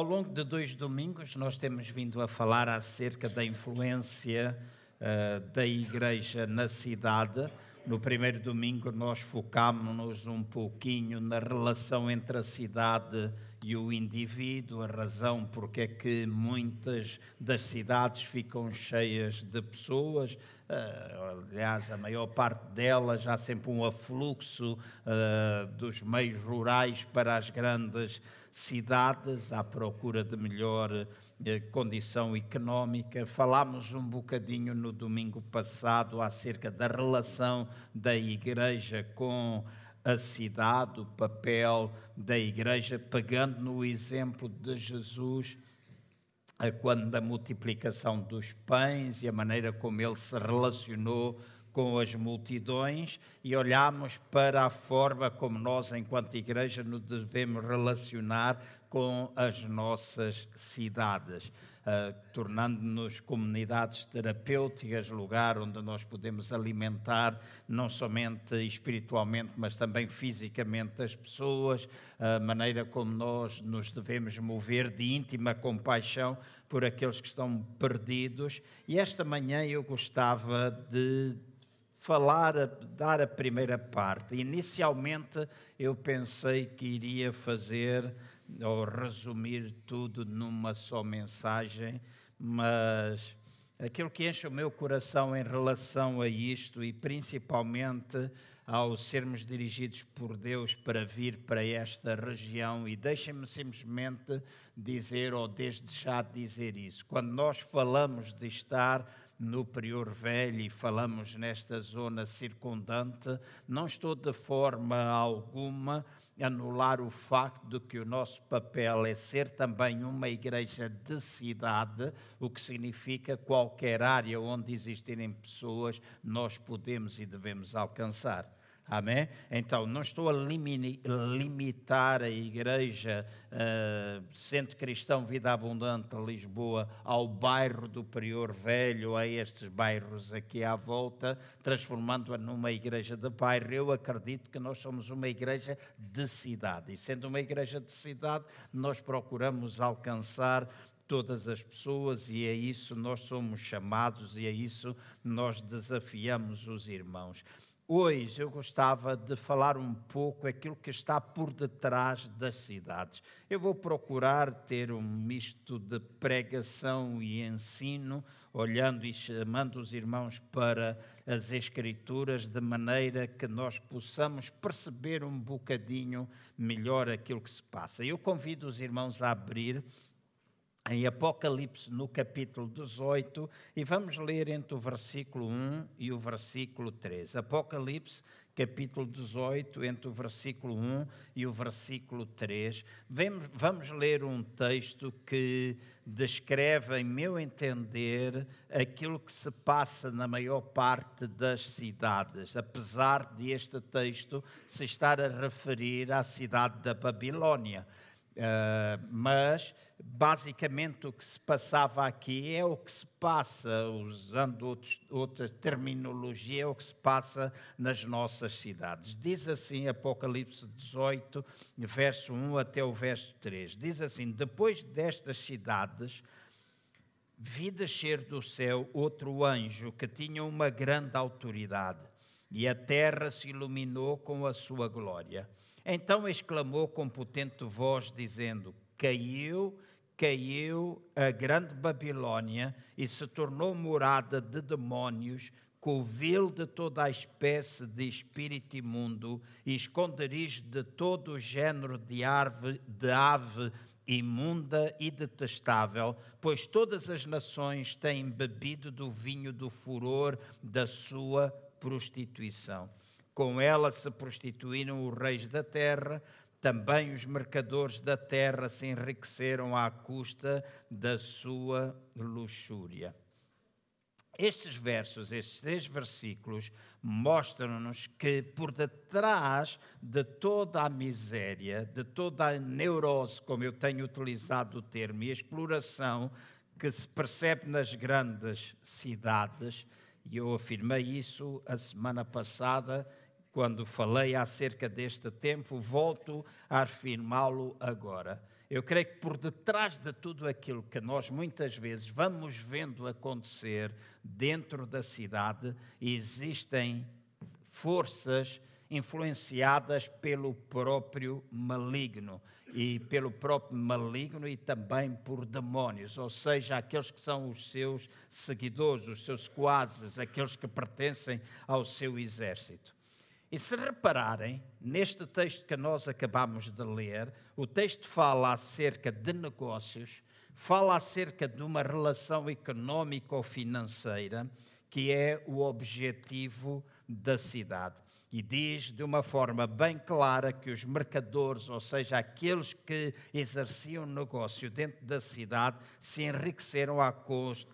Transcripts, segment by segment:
Ao longo de dois domingos, nós temos vindo a falar acerca da influência uh, da Igreja na cidade. No primeiro domingo, nós focámos-nos um pouquinho na relação entre a cidade e o indivíduo, a razão porque é que muitas das cidades ficam cheias de pessoas, Uh, aliás, a maior parte delas há sempre um afluxo uh, dos meios rurais para as grandes cidades à procura de melhor condição económica. Falámos um bocadinho no domingo passado acerca da relação da Igreja com a cidade, o papel da Igreja, pegando no exemplo de Jesus quando da multiplicação dos pães e a maneira como ele se relacionou com as multidões e olhamos para a forma como nós, enquanto igreja, nos devemos relacionar com as nossas cidades. Uh, tornando-nos comunidades terapêuticas, lugar onde nós podemos alimentar não somente espiritualmente, mas também fisicamente as pessoas, a maneira como nós nos devemos mover de íntima compaixão por aqueles que estão perdidos. E esta manhã eu gostava de falar, dar a primeira parte. Inicialmente eu pensei que iria fazer ou resumir tudo numa só mensagem, mas aquilo que enche o meu coração em relação a isto e principalmente ao sermos dirigidos por Deus para vir para esta região, e deixem-me simplesmente dizer, ou desde já dizer isso, quando nós falamos de estar no Prior Velho e falamos nesta zona circundante, não estou de forma alguma anular o facto de que o nosso papel é ser também uma igreja de cidade, o que significa qualquer área onde existirem pessoas, nós podemos e devemos alcançar. Amém? Então, não estou a limitar a Igreja uh, Centro Cristão Vida Abundante Lisboa ao bairro do Prior Velho, a estes bairros aqui à volta, transformando-a numa igreja de bairro. Eu acredito que nós somos uma igreja de cidade. E sendo uma igreja de cidade, nós procuramos alcançar todas as pessoas e é isso nós somos chamados e é isso nós desafiamos os irmãos. Hoje eu gostava de falar um pouco aquilo que está por detrás das cidades. Eu vou procurar ter um misto de pregação e ensino, olhando e chamando os irmãos para as Escrituras, de maneira que nós possamos perceber um bocadinho melhor aquilo que se passa. Eu convido os irmãos a abrir em Apocalipse, no capítulo 18, e vamos ler entre o versículo 1 e o versículo 3. Apocalipse, capítulo 18, entre o versículo 1 e o versículo 3. Vamos, vamos ler um texto que descreve, em meu entender, aquilo que se passa na maior parte das cidades, apesar de este texto se estar a referir à cidade da Babilônia. Uh, mas basicamente o que se passava aqui é o que se passa, usando outros, outra terminologia, é o que se passa nas nossas cidades. Diz assim Apocalipse 18, verso 1 até o verso 3. Diz assim: Depois destas cidades, vi descer do céu outro anjo que tinha uma grande autoridade, e a terra se iluminou com a sua glória. Então exclamou com potente voz, dizendo: Caiu, caiu a grande Babilônia e se tornou morada de demónios, covil de toda a espécie de espírito imundo e esconderijo de todo o género de de ave imunda e detestável, pois todas as nações têm bebido do vinho do furor da sua prostituição. Com ela se prostituíram os reis da terra, também os mercadores da terra se enriqueceram à custa da sua luxúria. Estes versos, estes três versículos, mostram-nos que por detrás de toda a miséria, de toda a neurose, como eu tenho utilizado o termo, e a exploração que se percebe nas grandes cidades, e eu afirmei isso a semana passada quando falei acerca deste tempo, volto a afirmá-lo agora. Eu creio que por detrás de tudo aquilo que nós muitas vezes vamos vendo acontecer dentro da cidade, existem forças influenciadas pelo próprio maligno e pelo próprio maligno e também por demónios, ou seja, aqueles que são os seus seguidores, os seus quases, aqueles que pertencem ao seu exército. E se repararem, neste texto que nós acabamos de ler, o texto fala acerca de negócios, fala acerca de uma relação económica ou financeira, que é o objetivo da cidade. E diz de uma forma bem clara que os mercadores, ou seja, aqueles que exerciam negócio dentro da cidade, se enriqueceram à,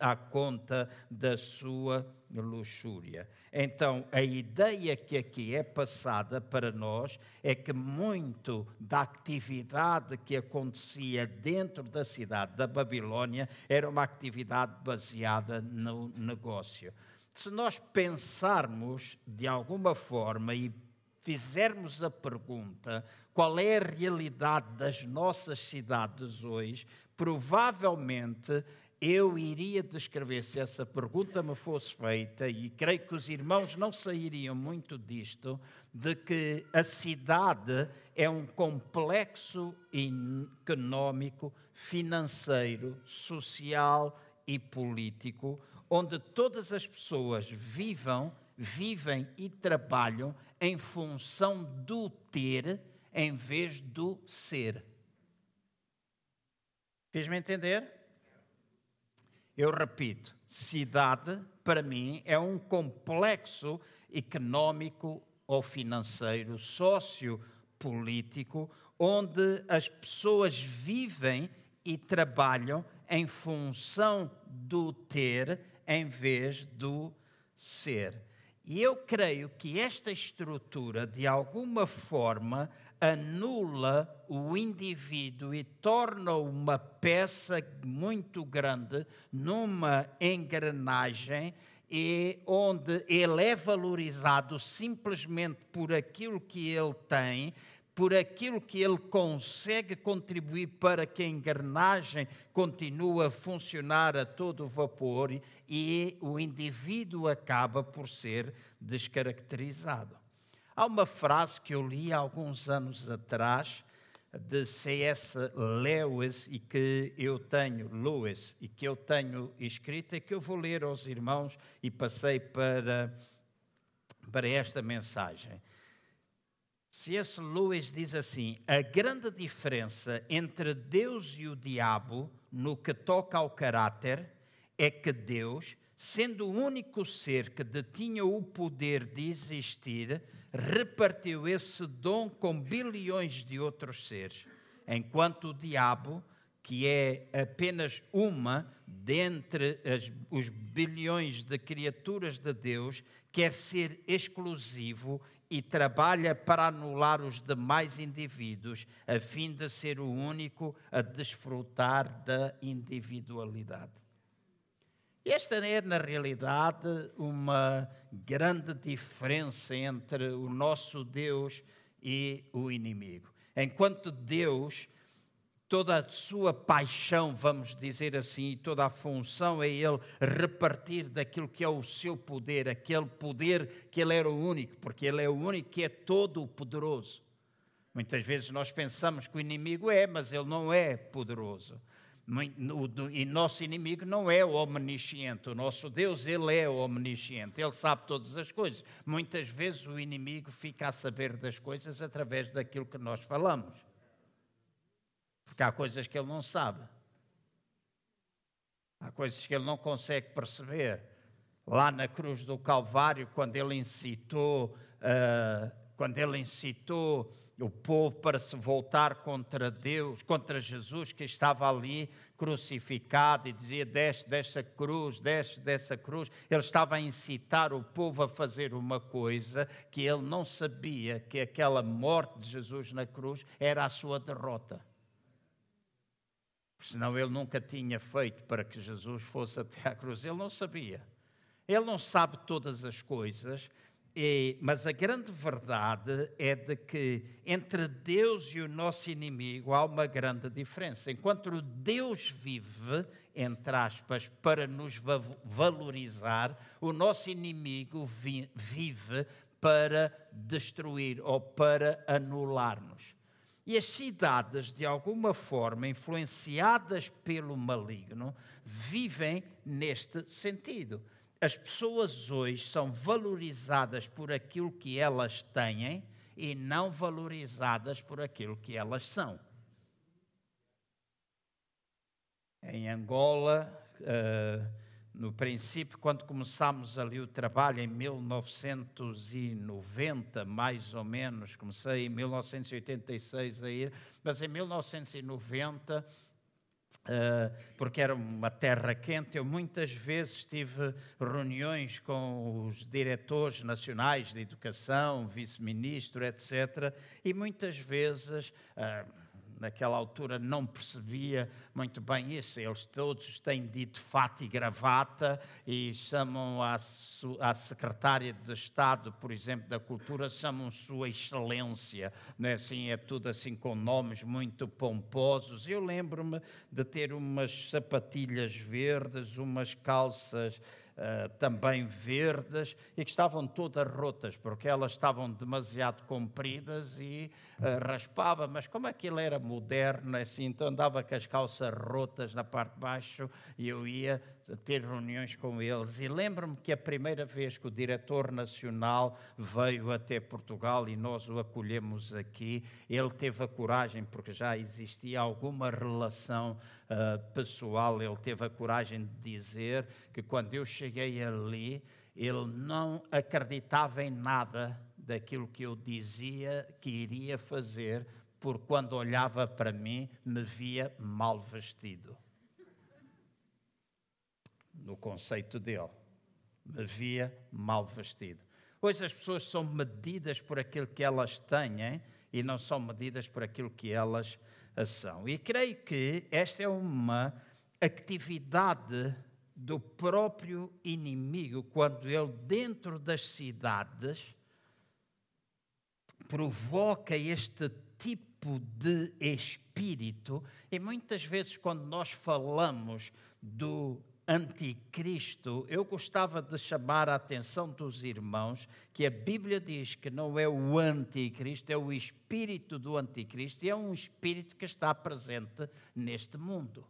à conta da sua luxúria. Então, a ideia que aqui é passada para nós é que muito da atividade que acontecia dentro da cidade da Babilônia era uma atividade baseada no negócio se nós pensarmos de alguma forma e fizermos a pergunta qual é a realidade das nossas cidades hoje, provavelmente eu iria descrever, se essa pergunta me fosse feita, e creio que os irmãos não sairiam muito disto, de que a cidade é um complexo económico, financeiro, social e político, onde todas as pessoas vivam, vivem e trabalham em função do ter em vez do ser. Fez-me entender? Eu repito, cidade, para mim, é um complexo económico ou financeiro, sociopolítico, onde as pessoas vivem e trabalham em função do ter em vez do ser. E eu creio que esta estrutura, de alguma forma, anula o indivíduo e torna-o uma peça muito grande numa engrenagem e onde ele é valorizado simplesmente por aquilo que ele tem por aquilo que ele consegue contribuir para que a engrenagem continue a funcionar a todo vapor e o indivíduo acaba por ser descaracterizado. Há uma frase que eu li há alguns anos atrás de C.S. Lewis e que eu tenho, Lewis, e que eu tenho escrita que eu vou ler aos irmãos e passei para, para esta mensagem. C.S. Lewis diz assim: a grande diferença entre Deus e o diabo no que toca ao caráter é que Deus, sendo o único ser que detinha o poder de existir, repartiu esse dom com bilhões de outros seres, enquanto o diabo, que é apenas uma dentre as, os bilhões de criaturas de Deus, quer ser exclusivo e trabalha para anular os demais indivíduos, a fim de ser o único a desfrutar da individualidade. Esta é, na realidade, uma grande diferença entre o nosso Deus e o inimigo. Enquanto Deus toda a sua paixão, vamos dizer assim, toda a função é ele repartir daquilo que é o seu poder, aquele poder que ele era o único, porque ele é o único que é todo o poderoso. Muitas vezes nós pensamos que o inimigo é, mas ele não é poderoso. E nosso inimigo não é o omnisciente, o nosso Deus, ele é omnisciente, ele sabe todas as coisas. Muitas vezes o inimigo fica a saber das coisas através daquilo que nós falamos. Porque há coisas que ele não sabe. Há coisas que ele não consegue perceber. Lá na cruz do Calvário, quando ele incitou, uh, quando ele incitou o povo para se voltar contra Deus, contra Jesus que estava ali crucificado e dizia: Desce dessa cruz, desce dessa cruz. Ele estava a incitar o povo a fazer uma coisa que ele não sabia: que aquela morte de Jesus na cruz era a sua derrota senão ele nunca tinha feito para que Jesus fosse até à cruz. Ele não sabia. Ele não sabe todas as coisas. E, mas a grande verdade é de que entre Deus e o nosso inimigo há uma grande diferença. Enquanto Deus vive, entre aspas, para nos valorizar, o nosso inimigo vi, vive para destruir ou para anular-nos. E as cidades, de alguma forma, influenciadas pelo maligno, vivem neste sentido as pessoas hoje são valorizadas por aquilo que elas têm e não valorizadas por aquilo que elas são. Em Angola, uh, no princípio, quando começámos ali o trabalho em 1990, mais ou menos, comecei em 1986 a ir, mas em 1990 Uh, porque era uma terra quente. Eu muitas vezes tive reuniões com os diretores nacionais de educação, vice-ministro, etc. E muitas vezes. Naquela altura não percebia muito bem isso. Eles todos têm dito fato e gravata e chamam a, a secretária de Estado, por exemplo, da Cultura, chamam Sua Excelência. Não é assim? É tudo assim com nomes muito pomposos. Eu lembro-me de ter umas sapatilhas verdes, umas calças uh, também verdes e que estavam todas rotas, porque elas estavam demasiado compridas e uh, raspava. Mas como aquilo era moderno, assim, então andava com as calças rotas na parte de baixo e eu ia ter reuniões com eles. E lembro-me que a primeira vez que o diretor nacional veio até Portugal e nós o acolhemos aqui, ele teve a coragem, porque já existia alguma relação uh, pessoal, ele teve a coragem de dizer que quando eu cheguei ali, ele não acreditava em nada daquilo que eu dizia que iria fazer, porque quando olhava para mim, me via mal vestido no conceito dele. Me via mal vestido. Hoje as pessoas são medidas por aquilo que elas têm e não são medidas por aquilo que elas são. E creio que esta é uma atividade do próprio inimigo, quando ele, dentro das cidades, provoca este tipo de espírito, e muitas vezes, quando nós falamos do anticristo, eu gostava de chamar a atenção dos irmãos que a Bíblia diz que não é o anticristo, é o espírito do anticristo, e é um espírito que está presente neste mundo.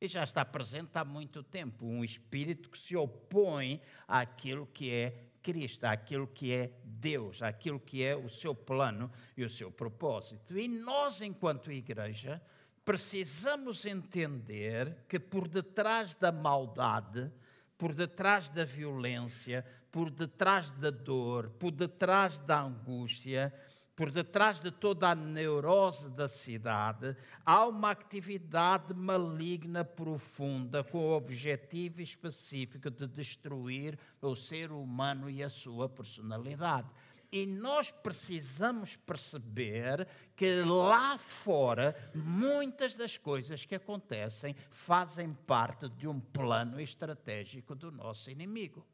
E já está presente há muito tempo, um espírito que se opõe àquilo que é Cristo, àquilo que é Deus, àquilo que é o seu plano e o seu propósito. E nós, enquanto igreja, precisamos entender que por detrás da maldade, por detrás da violência, por detrás da dor, por detrás da angústia, por detrás de toda a neurose da cidade, há uma atividade maligna profunda com o objetivo específico de destruir o ser humano e a sua personalidade. E nós precisamos perceber que lá fora, muitas das coisas que acontecem fazem parte de um plano estratégico do nosso inimigo.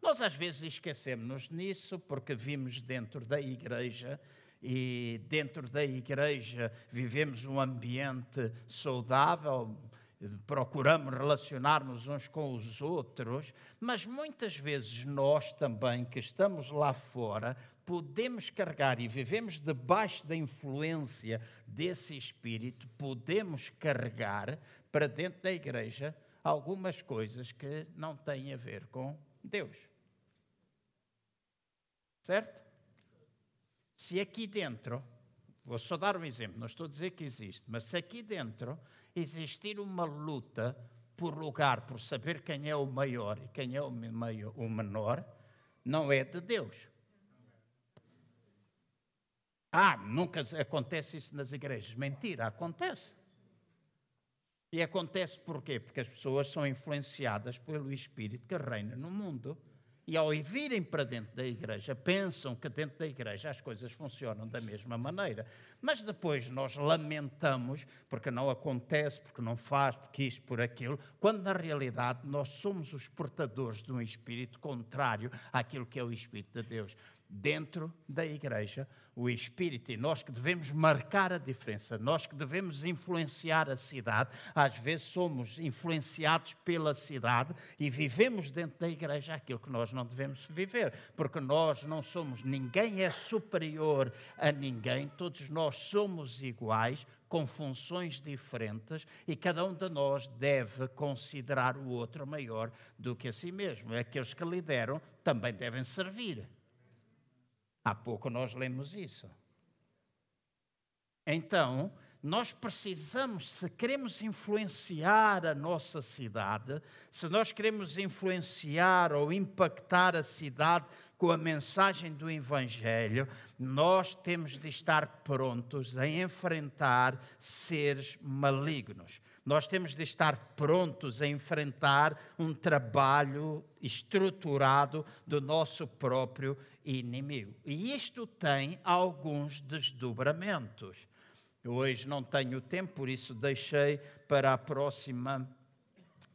Nós às vezes esquecemos nisso porque vimos dentro da igreja e dentro da igreja vivemos um ambiente saudável, procuramos relacionar-nos uns com os outros, mas muitas vezes nós também, que estamos lá fora, podemos carregar e vivemos debaixo da influência desse espírito, podemos carregar para dentro da igreja algumas coisas que não têm a ver com Deus. Certo? Se aqui dentro, vou só dar um exemplo, não estou a dizer que existe, mas se aqui dentro existir uma luta por lugar, por saber quem é o maior e quem é o, maior, o menor, não é de Deus. Ah, nunca acontece isso nas igrejas. Mentira, acontece. E acontece por quê? Porque as pessoas são influenciadas pelo Espírito que reina no mundo. E ao virem para dentro da igreja, pensam que dentro da igreja as coisas funcionam da mesma maneira. Mas depois nós lamentamos porque não acontece, porque não faz, porque isto, por aquilo, quando na realidade nós somos os portadores de um espírito contrário àquilo que é o espírito de Deus dentro da igreja o Espírito e nós que devemos marcar a diferença, nós que devemos influenciar a cidade, às vezes somos influenciados pela cidade e vivemos dentro da igreja aquilo que nós não devemos viver, porque nós não somos, ninguém é superior a ninguém, todos nós somos iguais, com funções diferentes e cada um de nós deve considerar o outro maior do que a si mesmo. Aqueles que lideram também devem servir. Há pouco nós lemos isso. Então, nós precisamos, se queremos influenciar a nossa cidade, se nós queremos influenciar ou impactar a cidade com a mensagem do Evangelho, nós temos de estar prontos a enfrentar seres malignos. Nós temos de estar prontos a enfrentar um trabalho estruturado do nosso próprio inimigo. E isto tem alguns desdobramentos. Hoje não tenho tempo, por isso deixei para a próxima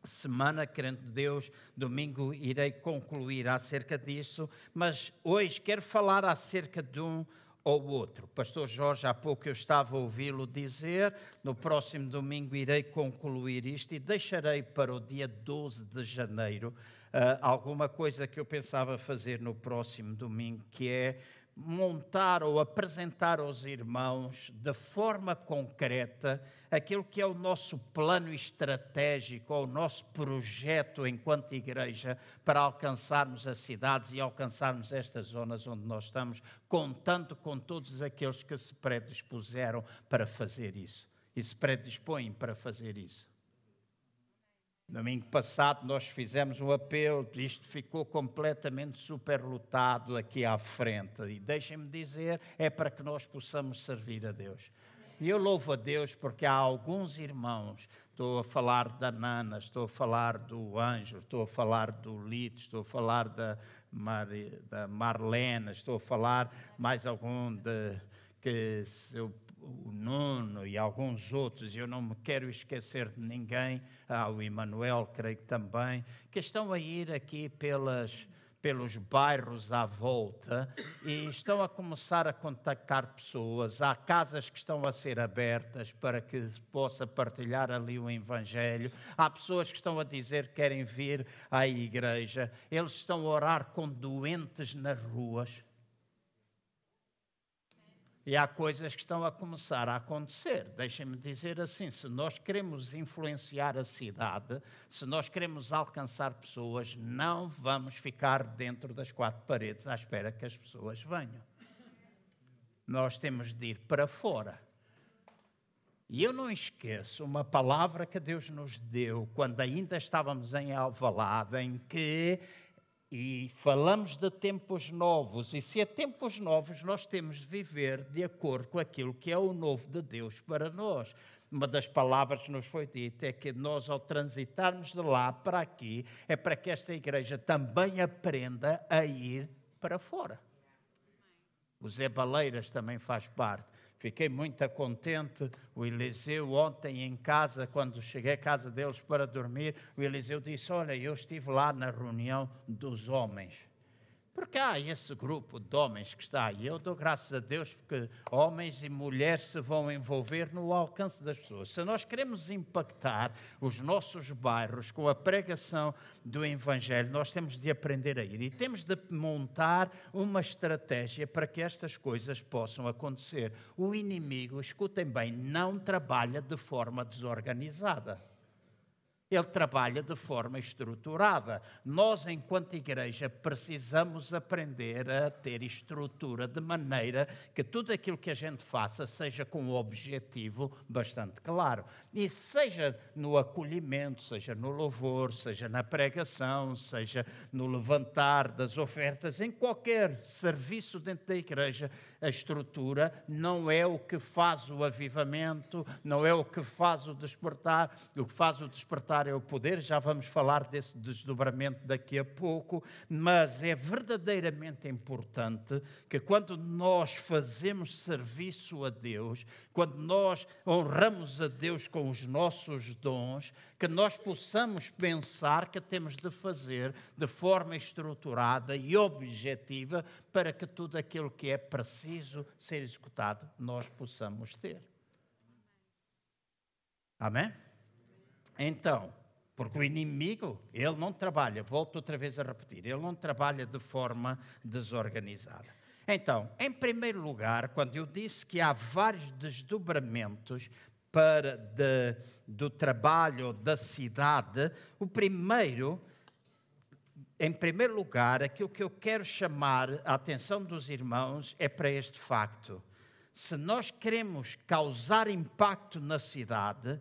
semana, querendo Deus, domingo irei concluir acerca disso, mas hoje quero falar acerca de um ou outro. Pastor Jorge, há pouco eu estava a ouvi-lo dizer, no próximo domingo irei concluir isto e deixarei para o dia 12 de janeiro uh, alguma coisa que eu pensava fazer no próximo domingo, que é montar ou apresentar aos irmãos de forma concreta aquilo que é o nosso plano estratégico, ou o nosso projeto enquanto igreja para alcançarmos as cidades e alcançarmos estas zonas onde nós estamos, contando com todos aqueles que se predispuseram para fazer isso e se predispõem para fazer isso. Domingo passado nós fizemos um apelo, isto ficou completamente superlotado aqui à frente. E deixem-me dizer, é para que nós possamos servir a Deus. E eu louvo a Deus porque há alguns irmãos, estou a falar da Nana, estou a falar do Anjo, estou a falar do Lito, estou a falar da, Mar, da Marlena, estou a falar mais algum de que eu o Nuno e alguns outros, eu não me quero esquecer de ninguém, ah, o Emanuel, creio que também, que estão a ir aqui pelas, pelos bairros à volta e estão a começar a contactar pessoas. Há casas que estão a ser abertas para que possa partilhar ali o Evangelho. Há pessoas que estão a dizer que querem vir à igreja. Eles estão a orar com doentes nas ruas e há coisas que estão a começar a acontecer. Deixem-me dizer assim: se nós queremos influenciar a cidade, se nós queremos alcançar pessoas, não vamos ficar dentro das quatro paredes à espera que as pessoas venham. Nós temos de ir para fora. E eu não esqueço uma palavra que Deus nos deu quando ainda estávamos em Alvalade, em que e falamos de tempos novos, e se é tempos novos, nós temos de viver de acordo com aquilo que é o novo de Deus para nós. Uma das palavras que nos foi dita é que nós, ao transitarmos de lá para aqui, é para que esta igreja também aprenda a ir para fora. O Zé Baleiras também faz parte. Fiquei muito contente. O Eliseu, ontem em casa, quando cheguei à casa deles para dormir, o Eliseu disse: Olha, eu estive lá na reunião dos homens. Porque há esse grupo de homens que está aí. Eu dou graças a Deus porque homens e mulheres se vão envolver no alcance das pessoas. Se nós queremos impactar os nossos bairros com a pregação do Evangelho, nós temos de aprender a ir e temos de montar uma estratégia para que estas coisas possam acontecer. O inimigo, escutem bem, não trabalha de forma desorganizada. Ele trabalha de forma estruturada. Nós, enquanto igreja, precisamos aprender a ter estrutura de maneira que tudo aquilo que a gente faça seja com um objetivo bastante claro. E seja no acolhimento, seja no louvor, seja na pregação, seja no levantar das ofertas, em qualquer serviço dentro da igreja, a estrutura não é o que faz o avivamento, não é o que faz o despertar. O que faz o despertar é o poder, já vamos falar desse desdobramento daqui a pouco, mas é verdadeiramente importante que quando nós fazemos serviço a Deus, quando nós honramos a Deus com os nossos dons, que nós possamos pensar que temos de fazer de forma estruturada e objetiva para que tudo aquilo que é preciso ser executado nós possamos ter. Amém? Então, porque o inimigo, ele não trabalha, volto outra vez a repetir, ele não trabalha de forma desorganizada. Então, em primeiro lugar, quando eu disse que há vários desdobramentos para de, do trabalho da cidade, o primeiro, em primeiro lugar, aquilo que eu quero chamar a atenção dos irmãos é para este facto. Se nós queremos causar impacto na cidade,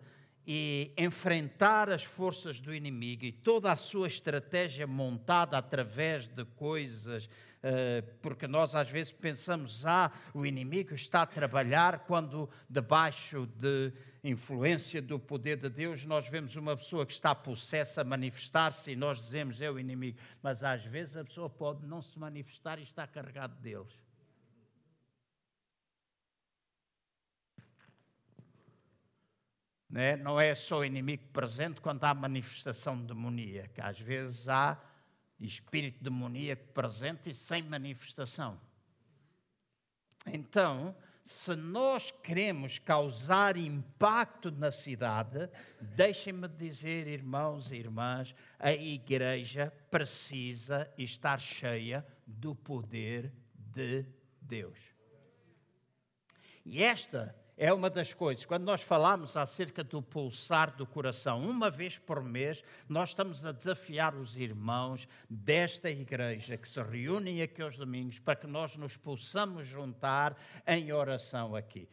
e enfrentar as forças do inimigo e toda a sua estratégia montada através de coisas, eh, porque nós às vezes pensamos, ah, o inimigo está a trabalhar quando debaixo de influência do poder de Deus nós vemos uma pessoa que está possessa a manifestar-se e nós dizemos é o inimigo, mas às vezes a pessoa pode não se manifestar e está carregado de Né? Não é só o inimigo presente quando há manifestação demoníaca. Às vezes há espírito demoníaco presente e sem manifestação. Então, se nós queremos causar impacto na cidade, deixem-me dizer, irmãos e irmãs, a igreja precisa estar cheia do poder de Deus. E esta é uma das coisas. Quando nós falamos acerca do pulsar do coração, uma vez por mês, nós estamos a desafiar os irmãos desta igreja que se reúnem aqui aos domingos para que nós nos possamos juntar em oração aqui.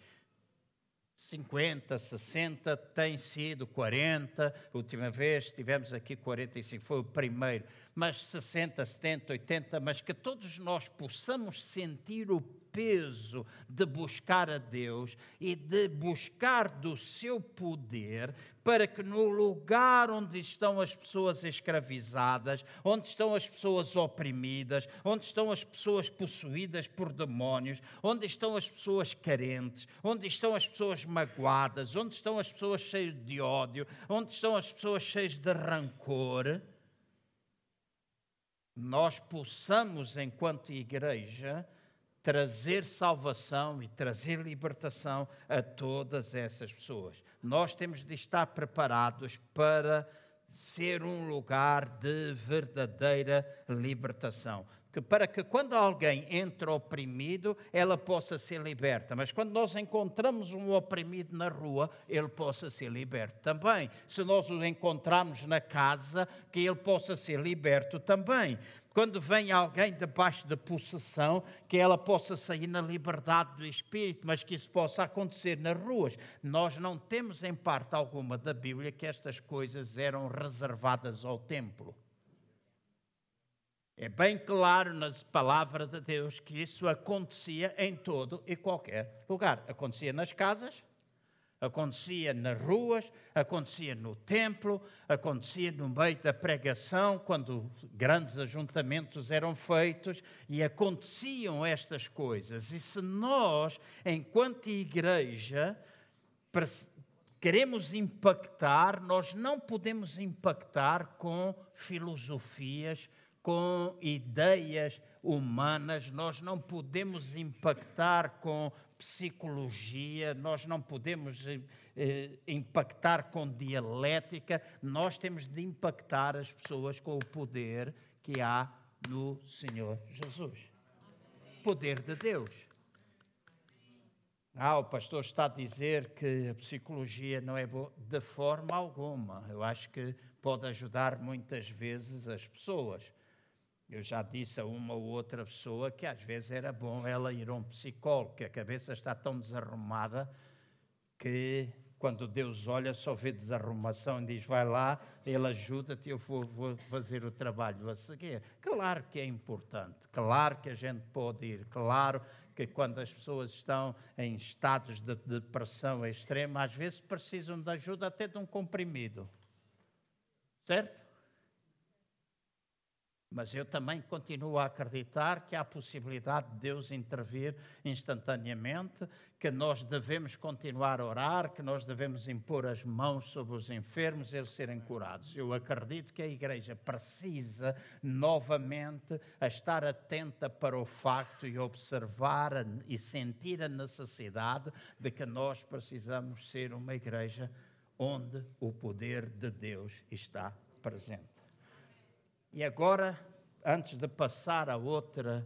50, 60, tem sido 40, a última vez tivemos aqui 45, foi o primeiro, mas 60, 70, 80, mas que todos nós possamos sentir o peso de buscar a Deus e de buscar do seu poder para que no lugar onde estão as pessoas escravizadas, onde estão as pessoas oprimidas, onde estão as pessoas possuídas por demónios, onde estão as pessoas carentes, onde estão as pessoas magoadas, onde estão as pessoas cheias de ódio, onde estão as pessoas cheias de rancor, nós possamos, enquanto igreja, trazer salvação e trazer libertação a todas essas pessoas. Nós temos de estar preparados para ser um lugar de verdadeira libertação. Que para que quando alguém entra oprimido, ela possa ser liberta. Mas quando nós encontramos um oprimido na rua, ele possa ser liberto também. Se nós o encontramos na casa, que ele possa ser liberto também quando vem alguém debaixo de possessão, que ela possa sair na liberdade do espírito, mas que isso possa acontecer nas ruas. Nós não temos em parte alguma da Bíblia que estas coisas eram reservadas ao templo. É bem claro na palavra de Deus que isso acontecia em todo e qualquer lugar. Acontecia nas casas, Acontecia nas ruas, acontecia no templo, acontecia no meio da pregação, quando grandes ajuntamentos eram feitos, e aconteciam estas coisas. E se nós, enquanto igreja, queremos impactar, nós não podemos impactar com filosofias, com ideias humanas, nós não podemos impactar com psicologia, nós não podemos eh, eh, impactar com dialética, nós temos de impactar as pessoas com o poder que há no Senhor Jesus. Poder de Deus. Ah, o pastor está a dizer que a psicologia não é boa de forma alguma. Eu acho que pode ajudar muitas vezes as pessoas. Eu já disse a uma ou outra pessoa que às vezes era bom ela ir a um psicólogo, que a cabeça está tão desarrumada que quando Deus olha só vê desarrumação e diz vai lá, Ele ajuda-te, eu vou, vou, fazer o trabalho a seguir. Claro que é importante, claro que a gente pode ir, claro que quando as pessoas estão em estados de depressão extrema, às vezes precisam de ajuda até de um comprimido. Certo? Mas eu também continuo a acreditar que há a possibilidade de Deus intervir instantaneamente, que nós devemos continuar a orar, que nós devemos impor as mãos sobre os enfermos e eles serem curados. Eu acredito que a Igreja precisa novamente estar atenta para o facto e observar e sentir a necessidade de que nós precisamos ser uma Igreja onde o poder de Deus está presente. E agora, antes de passar a outra,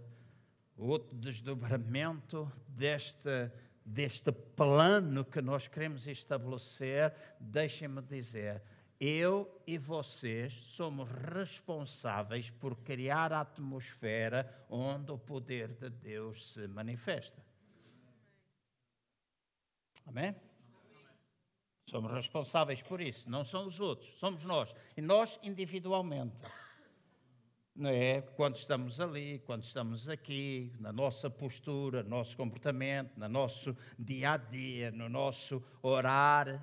outro desdobramento deste, deste plano que nós queremos estabelecer, deixem-me dizer, eu e vocês somos responsáveis por criar a atmosfera onde o poder de Deus se manifesta. Amém? Somos responsáveis por isso, não são os outros, somos nós. E nós individualmente não é? Quando estamos ali, quando estamos aqui, na nossa postura, no nosso comportamento, no nosso dia a dia, no nosso orar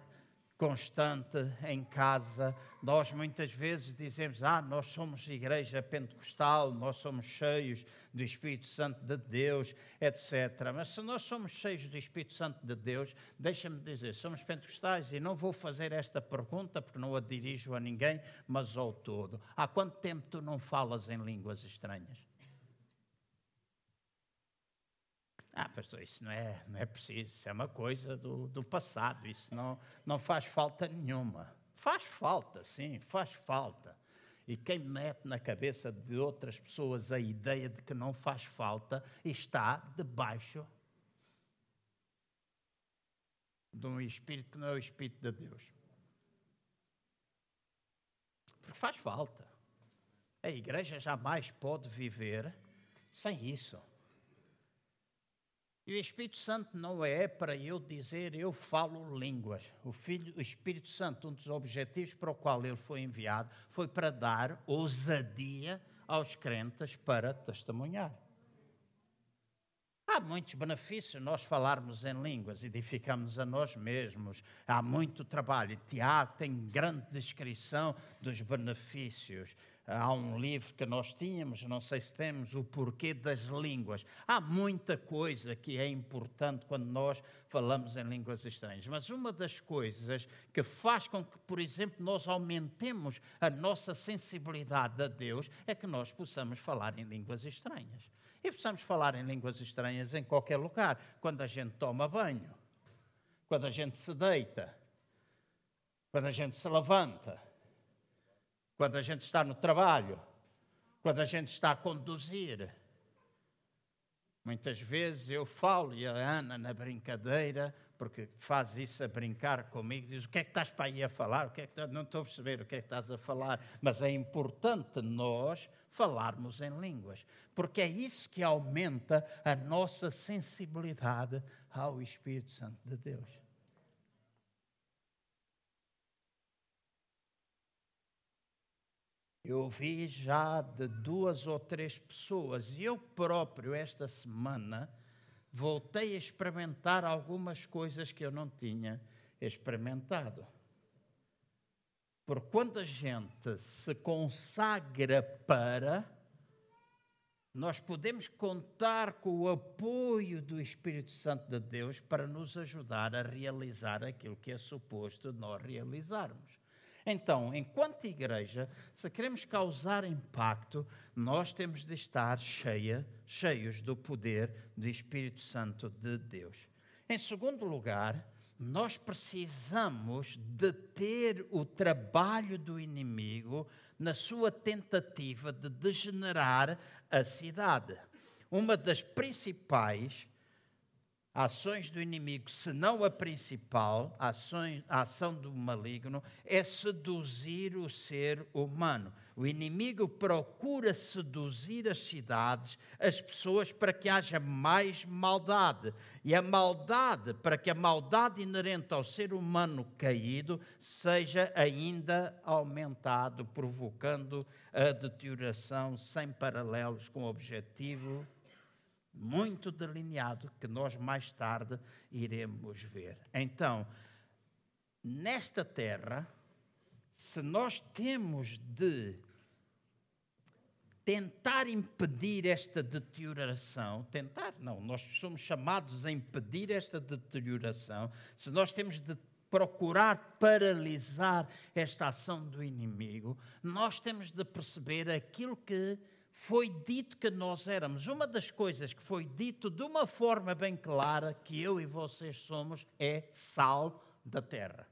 constante em casa. Nós muitas vezes dizemos: Ah, nós somos igreja pentecostal, nós somos cheios do Espírito Santo de Deus, etc. Mas se nós somos cheios do Espírito Santo de Deus, deixa-me dizer, somos pentecostais e não vou fazer esta pergunta porque não a dirijo a ninguém, mas ao todo. Há quanto tempo tu não falas em línguas estranhas? Ah, pastor, isso não é, não é preciso, isso é uma coisa do, do passado, isso não, não faz falta nenhuma. Faz falta, sim, faz falta. E quem mete na cabeça de outras pessoas a ideia de que não faz falta está debaixo de um espírito que não é o espírito de Deus. Porque faz falta. A igreja jamais pode viver sem isso. E o Espírito Santo não é para eu dizer eu falo línguas. O, Filho, o Espírito Santo, um dos objetivos para o qual ele foi enviado, foi para dar ousadia aos crentes para testemunhar. Há muitos benefícios nós falarmos em línguas, edificamos a nós mesmos. Há muito trabalho. Tiago tem grande descrição dos benefícios. Há um livro que nós tínhamos, não sei se temos, O Porquê das Línguas. Há muita coisa que é importante quando nós falamos em línguas estranhas. Mas uma das coisas que faz com que, por exemplo, nós aumentemos a nossa sensibilidade a Deus é que nós possamos falar em línguas estranhas. E possamos falar em línguas estranhas em qualquer lugar. Quando a gente toma banho, quando a gente se deita, quando a gente se levanta quando a gente está no trabalho, quando a gente está a conduzir. Muitas vezes eu falo e a Ana, na brincadeira, porque faz isso a brincar comigo, diz: O que é que estás para aí a falar? O que é que Não estou a perceber o que é que estás a falar, mas é importante nós falarmos em línguas, porque é isso que aumenta a nossa sensibilidade ao Espírito Santo de Deus. Eu ouvi já de duas ou três pessoas e eu próprio, esta semana, voltei a experimentar algumas coisas que eu não tinha experimentado. Porque quando a gente se consagra para, nós podemos contar com o apoio do Espírito Santo de Deus para nos ajudar a realizar aquilo que é suposto nós realizarmos. Então, enquanto igreja, se queremos causar impacto, nós temos de estar cheia, cheios do poder do Espírito Santo de Deus. Em segundo lugar, nós precisamos deter o trabalho do inimigo na sua tentativa de degenerar a cidade. Uma das principais ações do inimigo, se não a principal, a ação do maligno, é seduzir o ser humano. O inimigo procura seduzir as cidades, as pessoas, para que haja mais maldade. E a maldade, para que a maldade inerente ao ser humano caído seja ainda aumentado, provocando a deterioração sem paralelos com o objetivo muito delineado que nós mais tarde iremos ver. Então, nesta terra, se nós temos de tentar impedir esta deterioração, tentar não, nós somos chamados a impedir esta deterioração, se nós temos de procurar paralisar esta ação do inimigo, nós temos de perceber aquilo que foi dito que nós éramos. Uma das coisas que foi dito de uma forma bem clara que eu e vocês somos é sal da terra.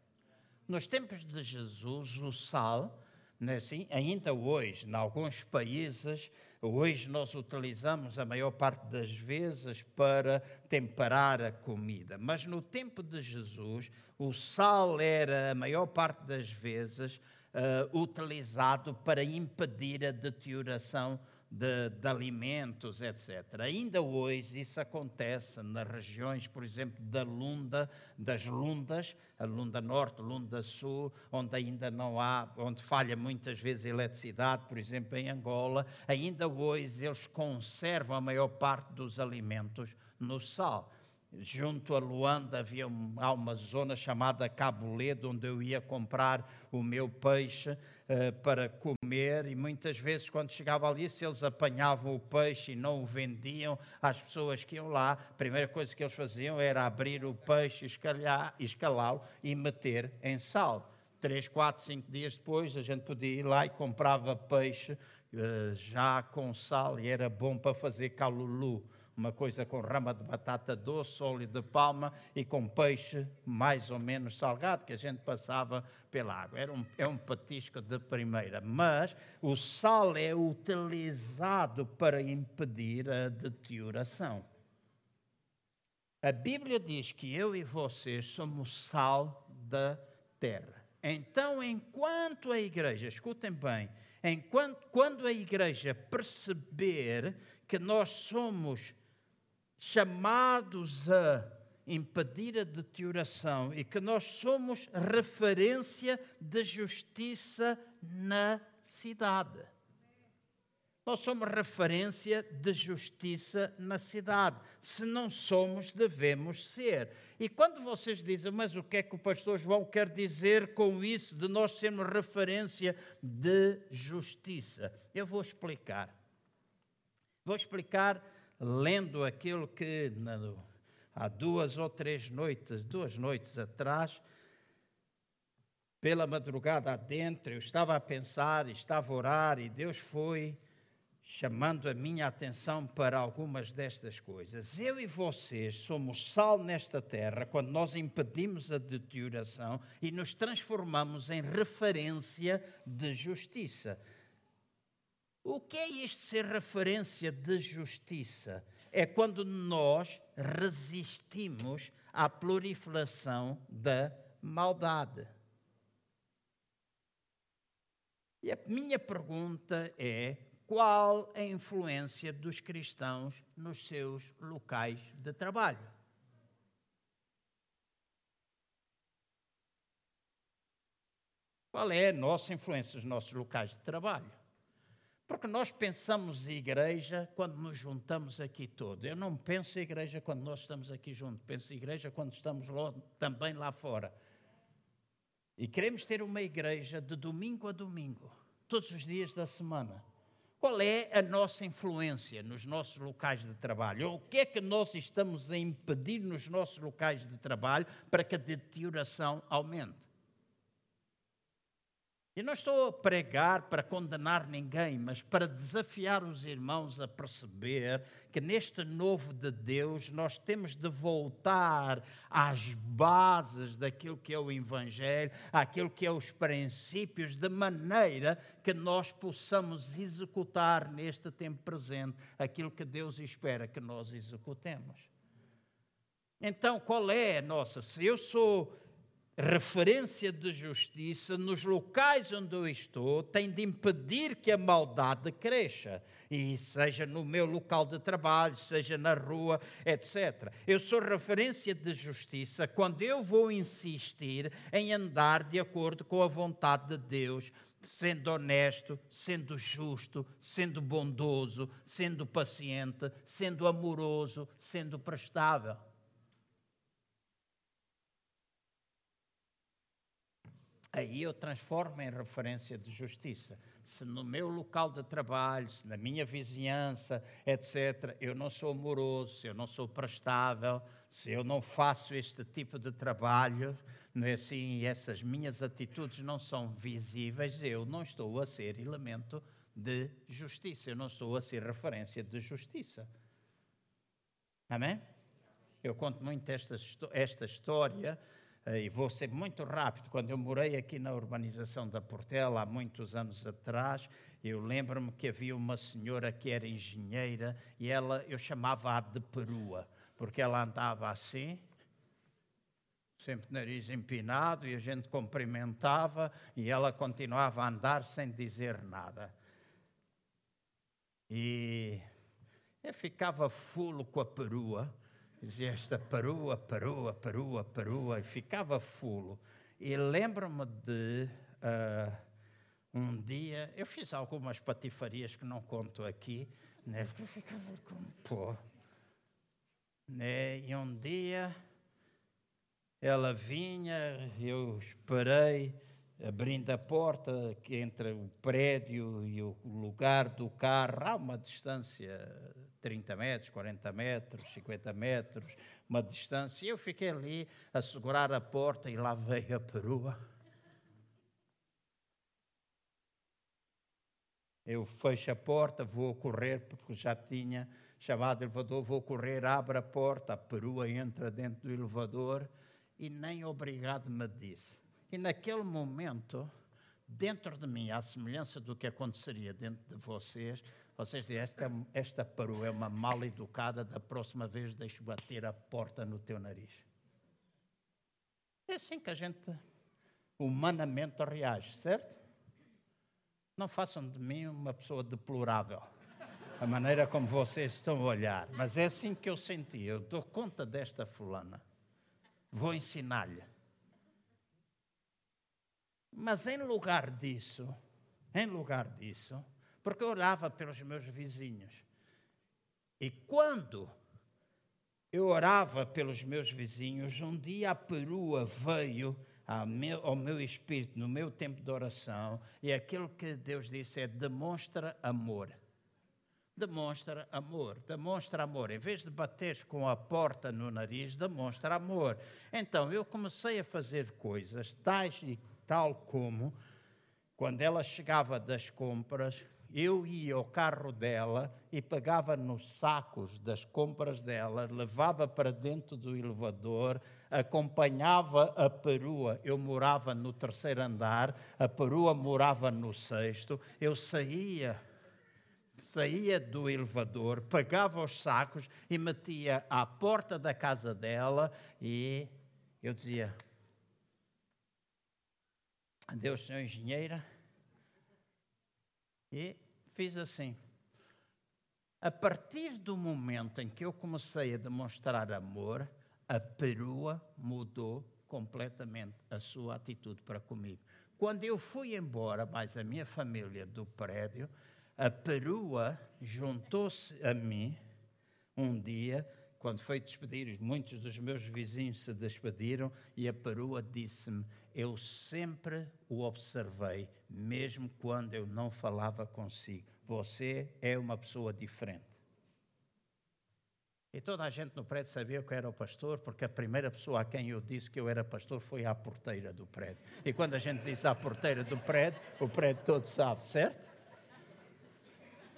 Nos tempos de Jesus, o sal é assim? Ainda hoje, em alguns países, hoje nós utilizamos a maior parte das vezes para temperar a comida. Mas no tempo de Jesus, o sal era, a maior parte das vezes, uh, utilizado para impedir a deterioração de, de, alimentos, etc. Ainda hoje isso acontece nas regiões, por exemplo, da Lunda, das Lundas, a Lunda Norte, Lunda Sul, onde ainda não há, onde falha muitas vezes a eletricidade, por exemplo, em Angola. Ainda hoje eles conservam a maior parte dos alimentos no sal junto a Luanda havia há uma zona chamada Cabo Ledo, onde eu ia comprar o meu peixe uh, para comer, e muitas vezes, quando chegava ali, se eles apanhavam o peixe e não o vendiam às pessoas que iam lá, a primeira coisa que eles faziam era abrir o peixe, escalá-lo e meter em sal. Três, quatro, cinco dias depois, a gente podia ir lá e comprava peixe uh, já com sal, e era bom para fazer calulu uma coisa com rama de batata doce, óleo de palma e com peixe mais ou menos salgado, que a gente passava pela água. Era um, é um patisco de primeira. Mas o sal é utilizado para impedir a deterioração. A Bíblia diz que eu e vocês somos sal da terra. Então, enquanto a igreja, escutem bem, enquanto quando a igreja perceber que nós somos chamados a impedir a deterioração e que nós somos referência de justiça na cidade. Nós somos referência de justiça na cidade. Se não somos, devemos ser. E quando vocês dizem, mas o que é que o pastor João quer dizer com isso, de nós sermos referência de justiça? Eu vou explicar. Vou explicar lendo aquilo que há duas ou três noites, duas noites atrás, pela madrugada adentro, eu estava a pensar, estava a orar e Deus foi chamando a minha atenção para algumas destas coisas. Eu e vocês somos sal nesta terra quando nós impedimos a deterioração e nos transformamos em referência de justiça. O que é isto ser referência de justiça? É quando nós resistimos à proliferação da maldade. E a minha pergunta é: qual a influência dos cristãos nos seus locais de trabalho? Qual é a nossa influência nos nossos locais de trabalho? Porque nós pensamos igreja quando nos juntamos aqui todos. Eu não penso igreja quando nós estamos aqui juntos, penso igreja quando estamos lá, também lá fora. E queremos ter uma igreja de domingo a domingo, todos os dias da semana. Qual é a nossa influência nos nossos locais de trabalho? Ou o que é que nós estamos a impedir nos nossos locais de trabalho para que a deterioração aumente? E não estou a pregar para condenar ninguém, mas para desafiar os irmãos a perceber que neste novo de Deus nós temos de voltar às bases daquilo que é o Evangelho, àquilo que é os princípios, de maneira que nós possamos executar neste tempo presente aquilo que Deus espera que nós executemos. Então, qual é a nossa? Se eu sou referência de justiça nos locais onde eu estou tem de impedir que a maldade cresça, e seja no meu local de trabalho, seja na rua, etc. Eu sou referência de justiça quando eu vou insistir em andar de acordo com a vontade de Deus, sendo honesto, sendo justo, sendo bondoso, sendo paciente, sendo amoroso, sendo prestável. Aí eu transformo em referência de justiça. Se no meu local de trabalho, se na minha vizinhança, etc., eu não sou amoroso, se eu não sou prestável, se eu não faço este tipo de trabalho, não é assim, e essas minhas atitudes não são visíveis, eu não estou a ser elemento de justiça, eu não estou a ser referência de justiça. Amém? Eu conto muito esta, esta história e vou ser muito rápido. Quando eu morei aqui na urbanização da Portela, há muitos anos atrás, eu lembro-me que havia uma senhora que era engenheira e ela, eu chamava-a de perua, porque ela andava assim, sempre nariz empinado, e a gente cumprimentava e ela continuava a andar sem dizer nada. E eu ficava fulo com a perua dizia esta perua, perua, perua, perua, e ficava fulo. E lembro-me de uh, um dia, eu fiz algumas patifarias que não conto aqui, né, porque eu ficava como pô. Né, e um dia ela vinha, eu esperei, abrindo a porta que entre o prédio e o lugar do carro, há uma distância 30 metros, 40 metros, 50 metros, uma distância. E eu fiquei ali a segurar a porta e lá veio a perua. Eu fecho a porta, vou correr, porque já tinha chamado o elevador, vou correr, abre a porta, a perua entra dentro do elevador e nem obrigado me disse. E naquele momento, dentro de mim, à semelhança do que aconteceria dentro de vocês, vocês dizem, esta, esta é uma mal educada, da próxima vez deixo bater a porta no teu nariz. É assim que a gente humanamente reage, certo? Não façam de mim uma pessoa deplorável, a maneira como vocês estão a olhar, mas é assim que eu senti. Eu dou conta desta fulana, vou ensinar-lhe. Mas em lugar disso, em lugar disso, porque eu orava pelos meus vizinhos. E quando eu orava pelos meus vizinhos, um dia a perua veio ao meu, espírito, no meu tempo de oração, e aquilo que Deus disse é: demonstra amor. Demonstra amor, demonstra amor. Em vez de bater com a porta no nariz, demonstra amor. Então eu comecei a fazer coisas tais e tal como, quando ela chegava das compras, eu ia ao carro dela e pegava nos sacos das compras dela, levava para dentro do elevador, acompanhava a perua. Eu morava no terceiro andar, a perua morava no sexto. Eu saía, saía do elevador, pegava os sacos e metia à porta da casa dela e eu dizia: Adeus, senhor engenheira. E fiz assim. A partir do momento em que eu comecei a demonstrar amor, a perua mudou completamente a sua atitude para comigo. Quando eu fui embora, mais a minha família do prédio, a perua juntou-se a mim um dia, quando foi despedir, muitos dos meus vizinhos se despediram e a perua disse-me: Eu sempre o observei, mesmo quando eu não falava consigo. Você é uma pessoa diferente. E toda a gente no prédio sabia que eu era o pastor, porque a primeira pessoa a quem eu disse que eu era pastor foi a porteira do prédio. E quando a gente diz à porteira do prédio, o prédio todo sabe, certo?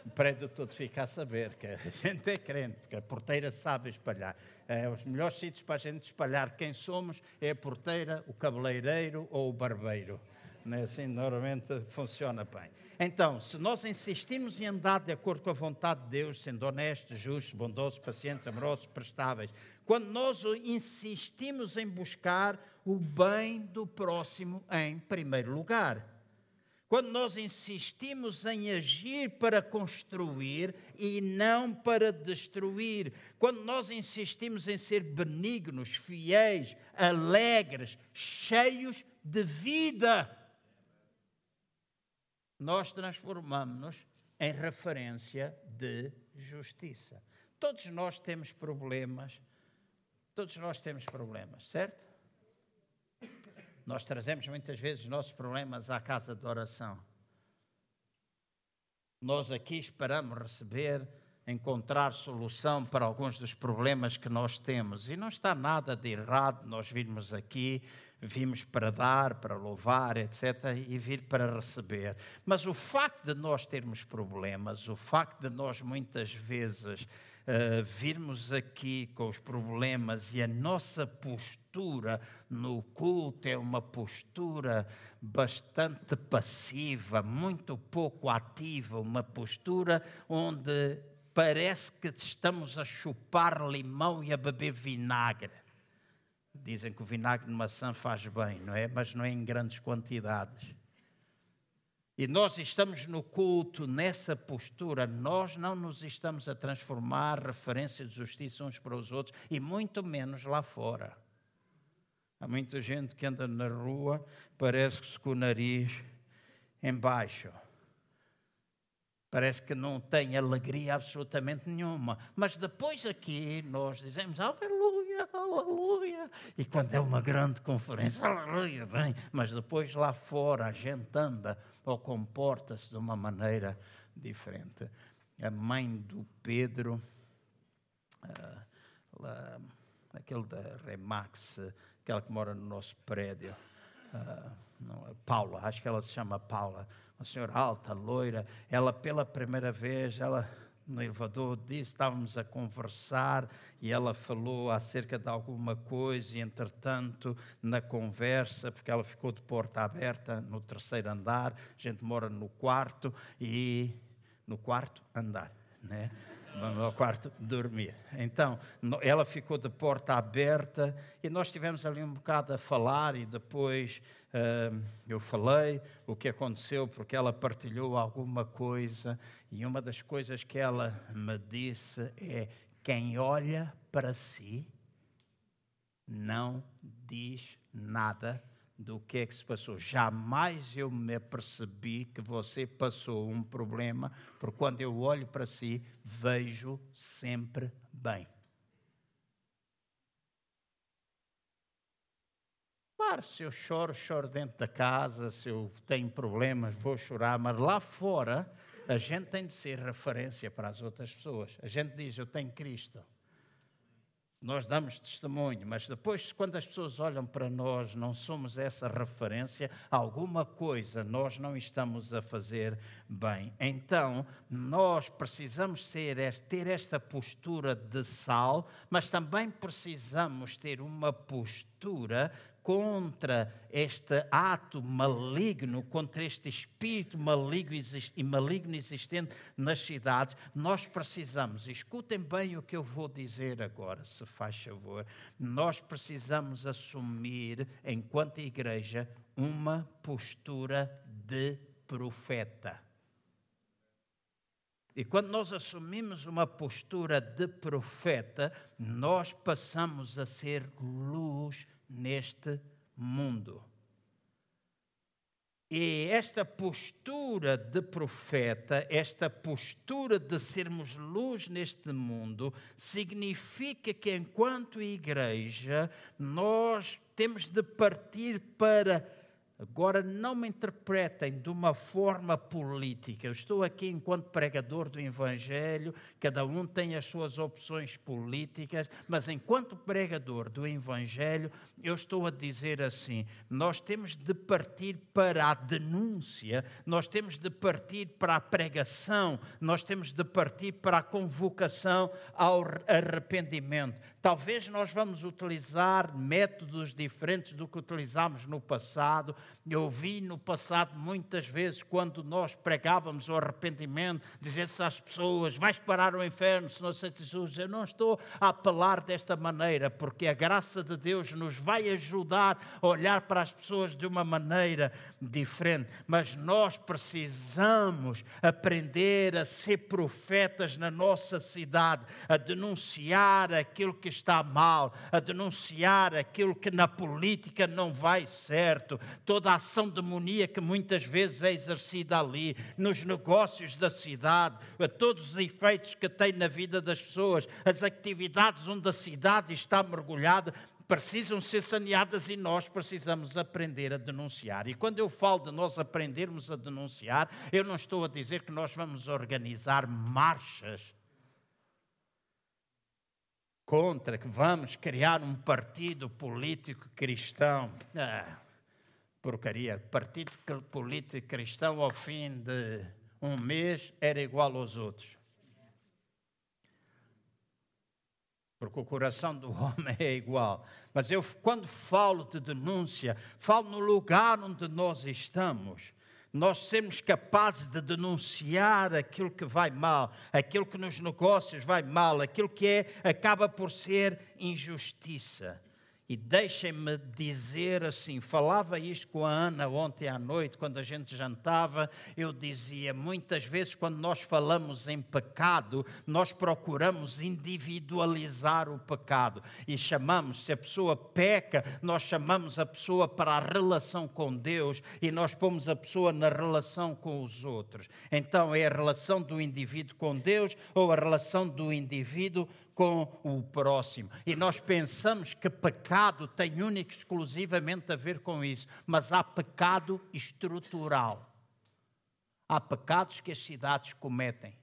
O prédio todo fica a saber que a gente é crente, porque a porteira sabe espalhar. É, os melhores sítios para a gente espalhar quem somos é a porteira, o cabeleireiro ou o barbeiro. Não é assim? Normalmente funciona bem. Então, se nós insistimos em andar de acordo com a vontade de Deus, sendo honestos, justos, bondosos, pacientes, amorosos, prestáveis, quando nós insistimos em buscar o bem do próximo em primeiro lugar, quando nós insistimos em agir para construir e não para destruir, quando nós insistimos em ser benignos, fiéis, alegres, cheios de vida, nós transformamos-nos em referência de justiça. Todos nós temos problemas, todos nós temos problemas, certo? Nós trazemos muitas vezes os nossos problemas à casa de oração. Nós aqui esperamos receber, encontrar solução para alguns dos problemas que nós temos. E não está nada de errado nós virmos aqui, vimos para dar, para louvar, etc., e vir para receber. Mas o facto de nós termos problemas, o facto de nós muitas vezes uh, virmos aqui com os problemas e a nossa postura no culto é uma postura bastante passiva, muito pouco ativa, uma postura onde parece que estamos a chupar limão e a beber vinagre. Dizem que o vinagre de maçã faz bem, não é? Mas não é em grandes quantidades. E nós estamos no culto, nessa postura, nós não nos estamos a transformar referência de justiça uns para os outros, e muito menos lá fora. Há muita gente que anda na rua, parece que com o nariz embaixo. Parece que não tem alegria absolutamente nenhuma. Mas depois aqui nós dizemos aleluia, aleluia. E quando é uma grande conferência, aleluia, bem. Mas depois lá fora a gente anda ou comporta-se de uma maneira diferente. A mãe do Pedro, uh, aquele da Remax, aquela que mora no nosso prédio, não, Paula, acho que ela se chama Paula uma senhora alta, loira, ela pela primeira vez, ela no elevador disse, estávamos a conversar e ela falou acerca de alguma coisa e entretanto na conversa, porque ela ficou de porta aberta no terceiro andar, a gente mora no quarto e no quarto andar, né? Vamos ao quarto dormir. Então, ela ficou de porta aberta e nós tivemos ali um bocado a falar e depois uh, eu falei o que aconteceu porque ela partilhou alguma coisa e uma das coisas que ela me disse é quem olha para si não diz nada do que é que se passou. Jamais eu me apercebi que você passou um problema, porque quando eu olho para si, vejo sempre bem. Claro, se eu choro, choro dentro da casa, se eu tenho problemas, vou chorar, mas lá fora a gente tem de ser referência para as outras pessoas. A gente diz: Eu tenho Cristo nós damos testemunho, mas depois, quando as pessoas olham para nós, não somos essa referência, alguma coisa nós não estamos a fazer bem. Então, nós precisamos ser, ter esta postura de sal, mas também precisamos ter uma postura contra este ato maligno, contra este espírito maligno e maligno existente nas cidades, nós precisamos, escutem bem o que eu vou dizer agora, se faz favor, nós precisamos assumir, enquanto igreja, uma postura de profeta. E quando nós assumimos uma postura de profeta, nós passamos a ser luz neste mundo. E esta postura de profeta, esta postura de sermos luz neste mundo, significa que, enquanto igreja, nós temos de partir para Agora, não me interpretem de uma forma política. Eu estou aqui enquanto pregador do Evangelho, cada um tem as suas opções políticas, mas enquanto pregador do Evangelho, eu estou a dizer assim: nós temos de partir para a denúncia, nós temos de partir para a pregação, nós temos de partir para a convocação ao arrependimento. Talvez nós vamos utilizar métodos diferentes do que utilizámos no passado. Eu vi no passado muitas vezes, quando nós pregávamos o arrependimento, dizer-se às pessoas: vais parar o inferno se não aceitas Jesus. Eu não estou a apelar desta maneira, porque a graça de Deus nos vai ajudar a olhar para as pessoas de uma maneira diferente. Mas nós precisamos aprender a ser profetas na nossa cidade, a denunciar aquilo que está mal, a denunciar aquilo que na política não vai certo, toda a ação demoníaca muitas vezes é exercida ali, nos negócios da cidade, a todos os efeitos que tem na vida das pessoas, as atividades onde a cidade está mergulhada, precisam ser saneadas e nós precisamos aprender a denunciar. E quando eu falo de nós aprendermos a denunciar, eu não estou a dizer que nós vamos organizar marchas contra, que vamos criar um partido político cristão. Ah, porcaria. Partido político cristão, ao fim de um mês, era igual aos outros. porque o coração do homem é igual. Mas eu, quando falo de denúncia, falo no lugar onde nós estamos. Nós sermos capazes de denunciar aquilo que vai mal, aquilo que nos negócios vai mal, aquilo que é, acaba por ser injustiça. E deixem-me dizer assim: falava isto com a Ana ontem à noite, quando a gente jantava. Eu dizia: muitas vezes, quando nós falamos em pecado, nós procuramos individualizar o pecado e chamamos, se a pessoa peca, nós chamamos a pessoa para a relação com Deus e nós pomos a pessoa na relação com os outros. Então, é a relação do indivíduo com Deus ou a relação do indivíduo com o próximo. E nós pensamos que pecado tem único e exclusivamente a ver com isso, mas há pecado estrutural. Há pecados que as cidades cometem.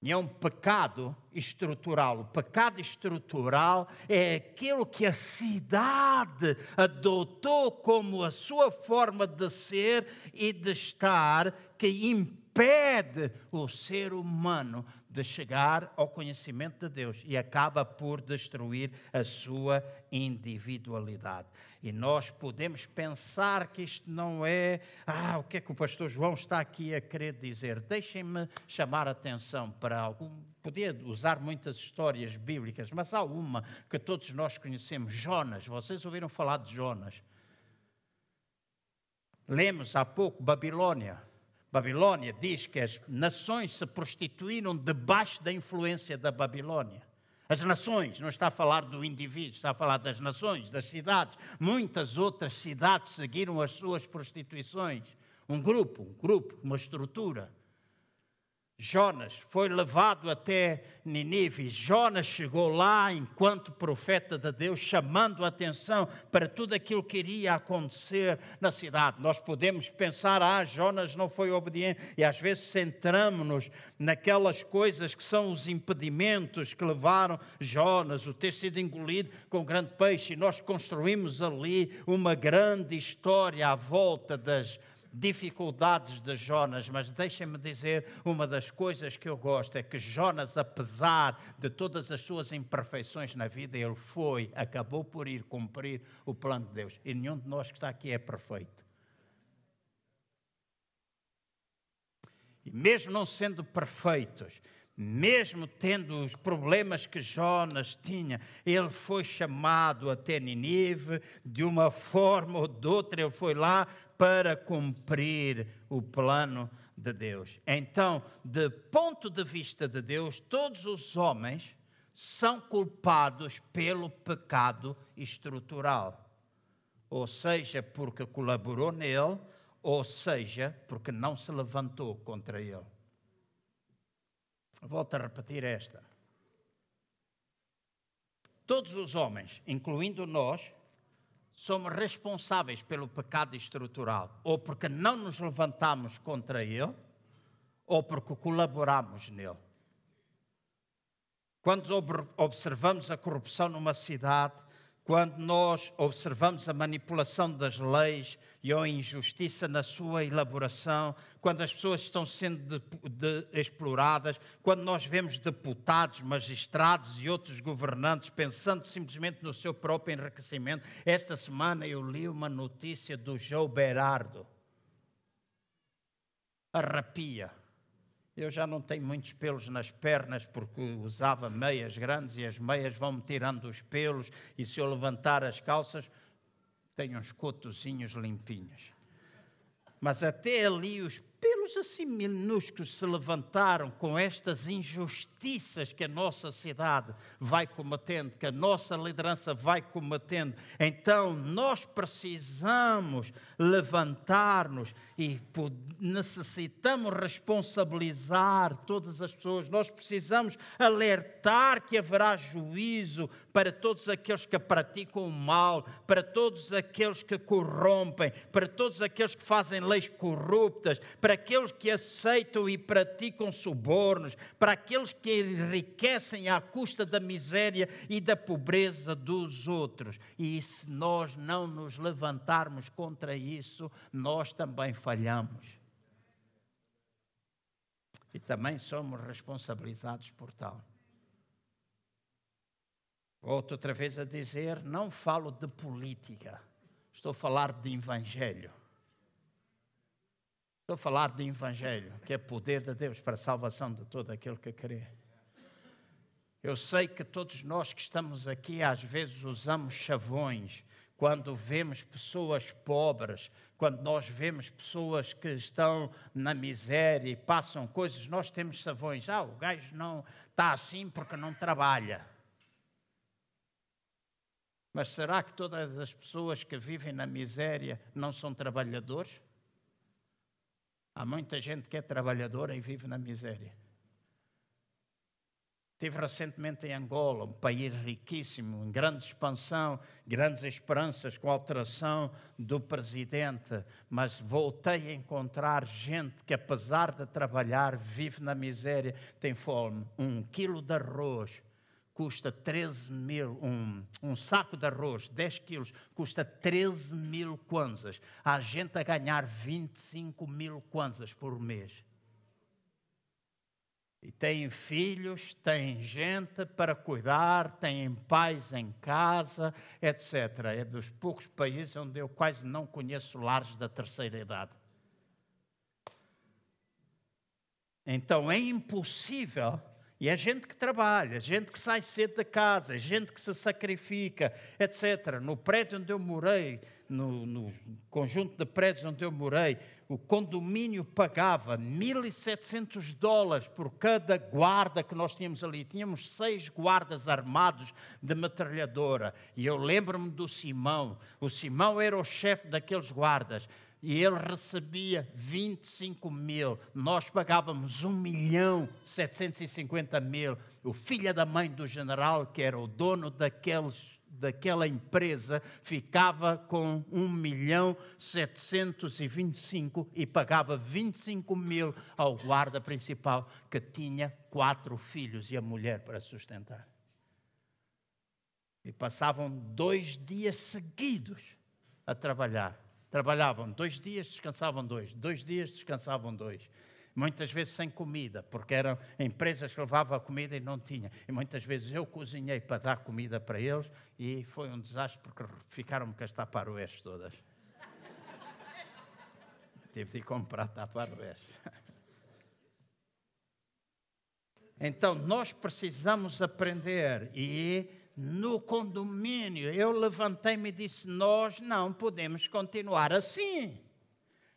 E é um pecado estrutural. O pecado estrutural é aquilo que a cidade adotou como a sua forma de ser e de estar, que impede impede o ser humano de chegar ao conhecimento de Deus e acaba por destruir a sua individualidade. E nós podemos pensar que isto não é, ah, o que é que o pastor João está aqui a querer dizer? Deixem-me chamar a atenção para algum podia usar muitas histórias bíblicas, mas há uma que todos nós conhecemos, Jonas. Vocês ouviram falar de Jonas? Lemos há pouco Babilônia. Babilônia diz que as nações se prostituíram debaixo da influência da Babilônia. As nações, não está a falar do indivíduo, está a falar das nações, das cidades. Muitas outras cidades seguiram as suas prostituições. Um grupo, um grupo, uma estrutura. Jonas foi levado até Ninive. Jonas chegou lá enquanto profeta de Deus, chamando a atenção para tudo aquilo que iria acontecer na cidade. Nós podemos pensar, ah, Jonas não foi obediente, e às vezes centramos-nos naquelas coisas que são os impedimentos que levaram Jonas, o ter sido engolido com grande peixe, e nós construímos ali uma grande história à volta das dificuldades de Jonas, mas deixem-me dizer uma das coisas que eu gosto é que Jonas, apesar de todas as suas imperfeições na vida, ele foi, acabou por ir cumprir o plano de Deus. E nenhum de nós que está aqui é perfeito. E mesmo não sendo perfeitos, mesmo tendo os problemas que Jonas tinha, ele foi chamado até Ninive, de uma forma ou de outra, ele foi lá para cumprir o plano de Deus. Então, de ponto de vista de Deus, todos os homens são culpados pelo pecado estrutural. Ou seja, porque colaborou nele, ou seja, porque não se levantou contra ele. Volto a repetir esta. Todos os homens, incluindo nós, somos responsáveis pelo pecado estrutural, ou porque não nos levantamos contra ele, ou porque colaboramos nele. Quando observamos a corrupção numa cidade, quando nós observamos a manipulação das leis e a injustiça na sua elaboração, quando as pessoas estão sendo de, de, exploradas, quando nós vemos deputados, magistrados e outros governantes pensando simplesmente no seu próprio enriquecimento. Esta semana eu li uma notícia do João Berardo. Arrepia eu já não tenho muitos pelos nas pernas porque usava meias grandes e as meias vão-me tirando os pelos e se eu levantar as calças tenho uns cotozinhos limpinhos. Mas até ali os números assim minúsculos se levantaram com estas injustiças que a nossa cidade vai cometendo, que a nossa liderança vai cometendo. Então, nós precisamos levantar-nos e necessitamos responsabilizar todas as pessoas. Nós precisamos alertar que haverá juízo para todos aqueles que praticam o mal, para todos aqueles que corrompem, para todos aqueles que fazem leis corruptas, para aqueles que aceitam e praticam subornos, para aqueles que enriquecem à custa da miséria e da pobreza dos outros. E se nós não nos levantarmos contra isso, nós também falhamos. E também somos responsabilizados por tal. Volto outra vez a dizer: não falo de política, estou a falar de evangelho. Estou a falar de evangelho, que é poder de Deus para a salvação de todo aquele que crê. Eu sei que todos nós que estamos aqui às vezes usamos chavões quando vemos pessoas pobres, quando nós vemos pessoas que estão na miséria e passam coisas, nós temos chavões. Ah, o gajo não está assim porque não trabalha. Mas será que todas as pessoas que vivem na miséria não são trabalhadores? Há muita gente que é trabalhadora e vive na miséria. Estive recentemente em Angola, um país riquíssimo, em grande expansão, grandes esperanças com a alteração do presidente, mas voltei a encontrar gente que, apesar de trabalhar, vive na miséria, tem fome. Um quilo de arroz custa 13 mil, um, um saco de arroz, 10 quilos, custa 13 mil kwanzas. Há gente a ganhar 25 mil kwanzas por mês. E têm filhos, têm gente para cuidar, têm pais em casa, etc. É dos poucos países onde eu quase não conheço lares da terceira idade. Então é impossível e é gente que trabalha, gente que sai cedo da casa, gente que se sacrifica, etc. No prédio onde eu morei, no, no conjunto de prédios onde eu morei, o condomínio pagava 1.700 dólares por cada guarda que nós tínhamos ali. Tínhamos seis guardas armados de metralhadora. E eu lembro-me do Simão. O Simão era o chefe daqueles guardas e ele recebia 25 mil, nós pagávamos 1 milhão 750 mil. O filho da mãe do general, que era o dono daqueles, daquela empresa, ficava com 1 milhão 725 e pagava 25 mil ao guarda principal, que tinha quatro filhos e a mulher para sustentar. E passavam dois dias seguidos a trabalhar Trabalhavam dois dias, descansavam dois, dois dias, descansavam dois. Muitas vezes sem comida, porque eram empresas que levavam a comida e não tinha. E muitas vezes eu cozinhei para dar comida para eles e foi um desastre porque ficaram-me com as taparoeiras todas. Tive de comprar taparoeiras. Então nós precisamos aprender e no condomínio, eu levantei-me e disse: Nós não podemos continuar assim.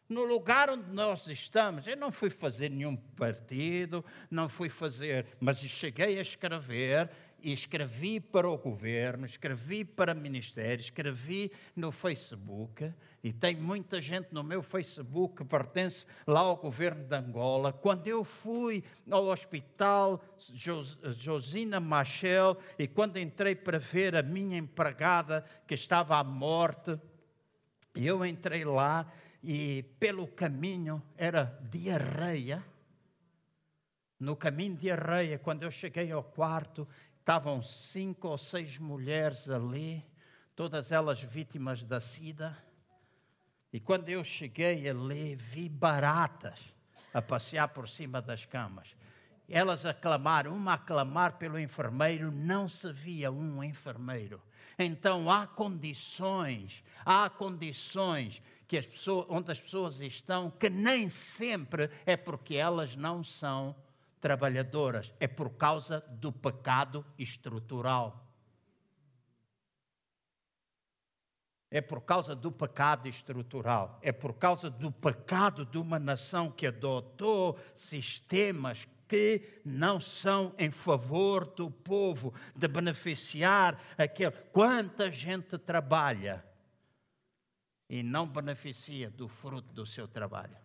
No lugar onde nós estamos, eu não fui fazer nenhum partido, não fui fazer, mas cheguei a escrever e escrevi para o governo, escrevi para o ministério, escrevi no Facebook e tem muita gente no meu Facebook que pertence lá ao governo de Angola. Quando eu fui ao hospital Josina Machel e quando entrei para ver a minha empregada que estava à morte, eu entrei lá e pelo caminho era diarreia. No caminho de diarreia, quando eu cheguei ao quarto, Estavam cinco ou seis mulheres ali, todas elas vítimas da sida. E quando eu cheguei ali, vi baratas a passear por cima das camas. Elas aclamaram, uma a clamar pelo enfermeiro, não se via um enfermeiro. Então há condições, há condições que as pessoas, onde as pessoas estão que nem sempre é porque elas não são trabalhadoras, é por causa do pecado estrutural. É por causa do pecado estrutural, é por causa do pecado de uma nação que adotou sistemas que não são em favor do povo, de beneficiar aquele. Quanta gente trabalha e não beneficia do fruto do seu trabalho.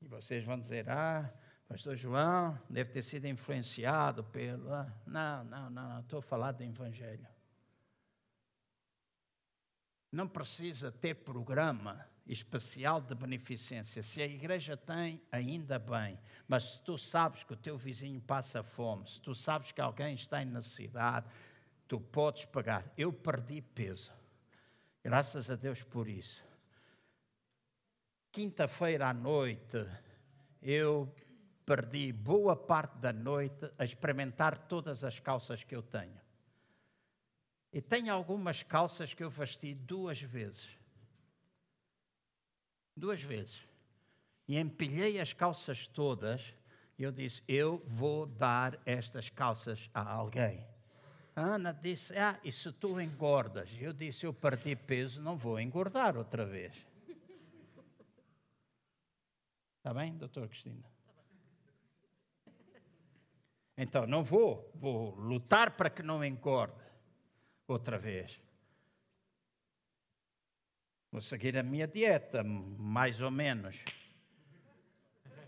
E vocês vão dizer: ah, Pastor João deve ter sido influenciado pelo. Ah, não, não, não, estou falar do Evangelho. Não precisa ter programa especial de beneficência. Se a igreja tem, ainda bem. Mas se tu sabes que o teu vizinho passa fome, se tu sabes que alguém está em necessidade, tu podes pagar. Eu perdi peso. Graças a Deus por isso. Quinta-feira à noite, eu perdi boa parte da noite a experimentar todas as calças que eu tenho. E tenho algumas calças que eu vesti duas vezes. Duas vezes. E empilhei as calças todas e eu disse: Eu vou dar estas calças a alguém. A Ana disse: Ah, e se tu engordas? Eu disse: Eu perdi peso, não vou engordar outra vez. Está bem, doutor Cristina? Então, não vou, vou lutar para que não engorde outra vez. Vou seguir a minha dieta, mais ou menos.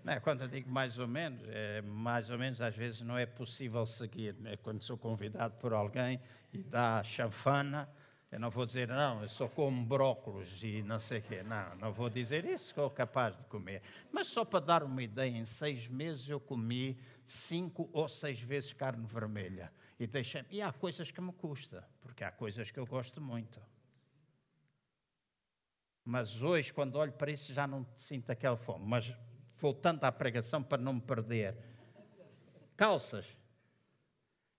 É, quando eu digo mais ou menos, é, mais ou menos às vezes não é possível seguir. É quando sou convidado por alguém e dá chanfana, eu não vou dizer, não, eu só como brócolos e não sei o quê. Não, não vou dizer isso, sou capaz de comer. Mas só para dar uma ideia, em seis meses eu comi cinco ou seis vezes carne vermelha. E, deixei... e há coisas que me custa, porque há coisas que eu gosto muito. Mas hoje, quando olho para isso, já não sinto aquela fome. Mas voltando à pregação para não me perder. Calças.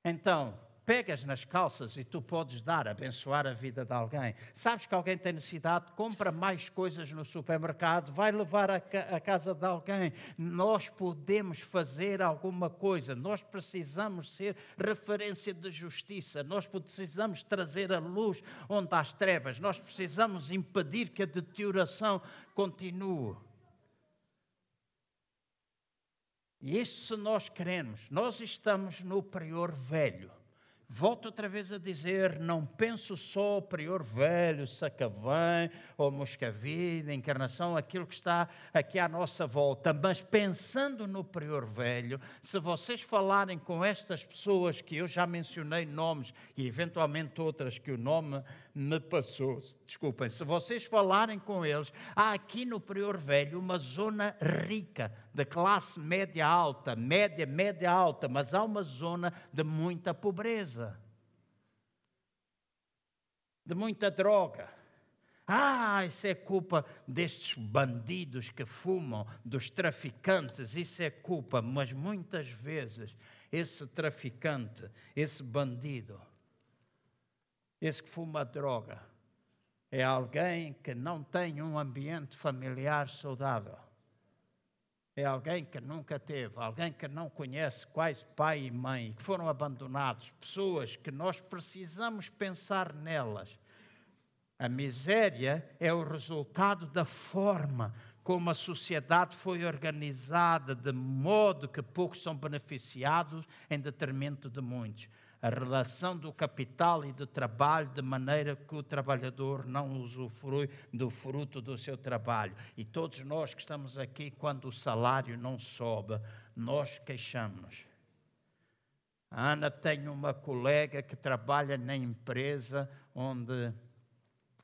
Então, pegas nas calças e tu podes dar, abençoar a vida de alguém. Sabes que alguém tem necessidade, compra mais coisas no supermercado, vai levar a, casa de alguém. Nós podemos fazer alguma coisa, nós precisamos ser referência de justiça, nós precisamos trazer a luz onde há as trevas, nós precisamos impedir que a deterioração continue. E isso se nós queremos, nós estamos no prior velho. Volto outra vez a dizer, não penso só prior velho, Sacavém ou Moscavide, encarnação, aquilo que está aqui à nossa volta, mas pensando no prior velho, se vocês falarem com estas pessoas que eu já mencionei nomes e eventualmente outras que o nome me passou, desculpem, se vocês falarem com eles, há aqui no prior velho uma zona rica, de classe média alta, média, média alta, mas há uma zona de muita pobreza de muita droga. Ah, isso é culpa destes bandidos que fumam, dos traficantes, isso é culpa, mas muitas vezes esse traficante, esse bandido, esse que fuma droga, é alguém que não tem um ambiente familiar saudável é alguém que nunca teve, alguém que não conhece quais pai e mãe, que foram abandonados, pessoas que nós precisamos pensar nelas. A miséria é o resultado da forma como a sociedade foi organizada, de modo que poucos são beneficiados em detrimento de muitos a relação do capital e do trabalho, de maneira que o trabalhador não usufrui do fruto do seu trabalho. E todos nós que estamos aqui, quando o salário não sobe, nós queixamos. A Ana tem uma colega que trabalha na empresa onde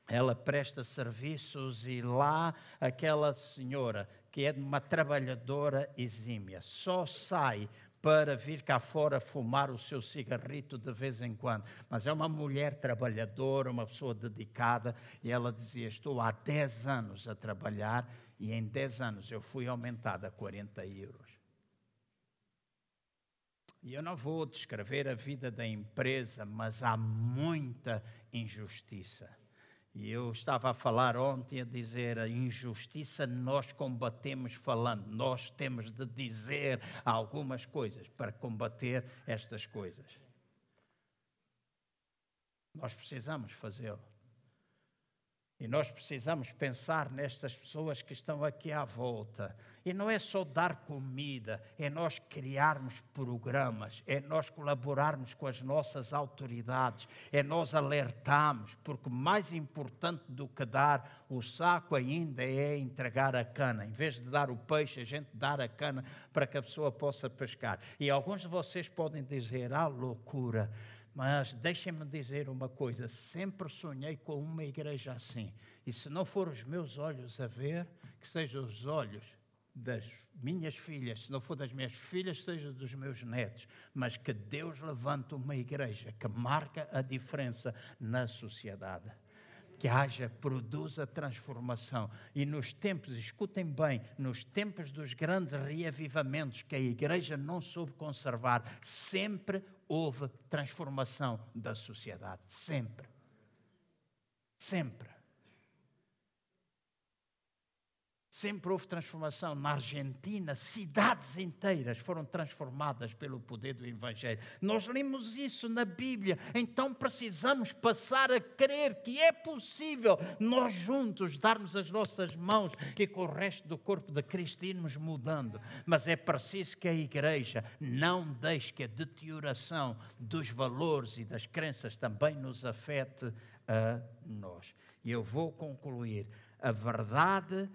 ela presta serviços e lá aquela senhora que é uma trabalhadora exímia só sai para vir cá fora fumar o seu cigarrito de vez em quando. Mas é uma mulher trabalhadora, uma pessoa dedicada, e ela dizia: Estou há 10 anos a trabalhar e em 10 anos eu fui aumentada a 40 euros. E eu não vou descrever a vida da empresa, mas há muita injustiça. E eu estava a falar ontem a dizer a injustiça nós combatemos falando. Nós temos de dizer algumas coisas para combater estas coisas. Nós precisamos fazê-lo. E nós precisamos pensar nestas pessoas que estão aqui à volta. E não é só dar comida, é nós criarmos programas, é nós colaborarmos com as nossas autoridades, é nós alertarmos, porque mais importante do que dar o saco ainda é entregar a cana. Em vez de dar o peixe, a gente dar a cana para que a pessoa possa pescar. E alguns de vocês podem dizer: ah, loucura. Mas deixem-me dizer uma coisa: sempre sonhei com uma igreja assim. E se não for os meus olhos a ver, que sejam os olhos das minhas filhas, se não for das minhas filhas, seja dos meus netos, mas que Deus levante uma igreja que marca a diferença na sociedade. Que haja, produza transformação. E nos tempos, escutem bem, nos tempos dos grandes reavivamentos que a igreja não soube conservar, sempre houve transformação da sociedade. Sempre. Sempre. Sempre houve transformação. Na Argentina, cidades inteiras foram transformadas pelo poder do Evangelho. Nós lemos isso na Bíblia. Então precisamos passar a crer que é possível nós juntos darmos as nossas mãos e com o resto do corpo de Cristo irmos mudando. Mas é preciso que a igreja não deixe que a deterioração dos valores e das crenças também nos afete a nós. E eu vou concluir. A verdade é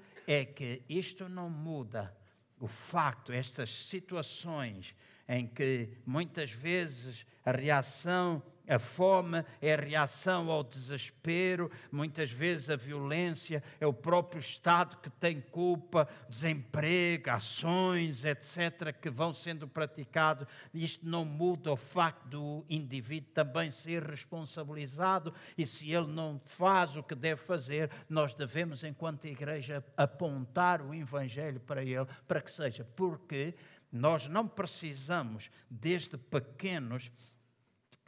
que isto não muda o facto, estas situações em que muitas vezes a reação a fome é a reação ao desespero, muitas vezes a violência é o próprio Estado que tem culpa, desemprego, ações, etc., que vão sendo praticados. Isto não muda o facto do indivíduo também ser responsabilizado e se ele não faz o que deve fazer, nós devemos, enquanto igreja, apontar o Evangelho para ele, para que seja, porque nós não precisamos, desde pequenos,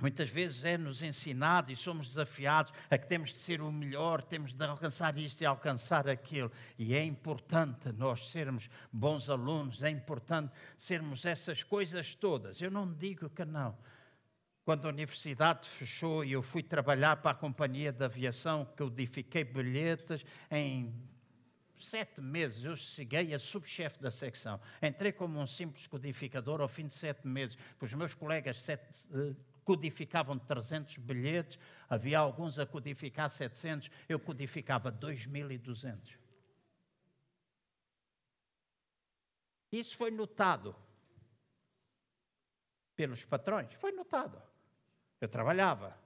Muitas vezes é-nos ensinado e somos desafiados a que temos de ser o melhor, temos de alcançar isto e alcançar aquilo. E é importante nós sermos bons alunos, é importante sermos essas coisas todas. Eu não digo que não. Quando a universidade fechou e eu fui trabalhar para a companhia de aviação, codifiquei bilhetes em sete meses eu cheguei a subchefe da secção. Entrei como um simples codificador ao fim de sete meses. Os meus colegas sete, eh, codificavam 300 bilhetes, havia alguns a codificar 700, eu codificava 2.200. Isso foi notado pelos patrões, foi notado. Eu trabalhava,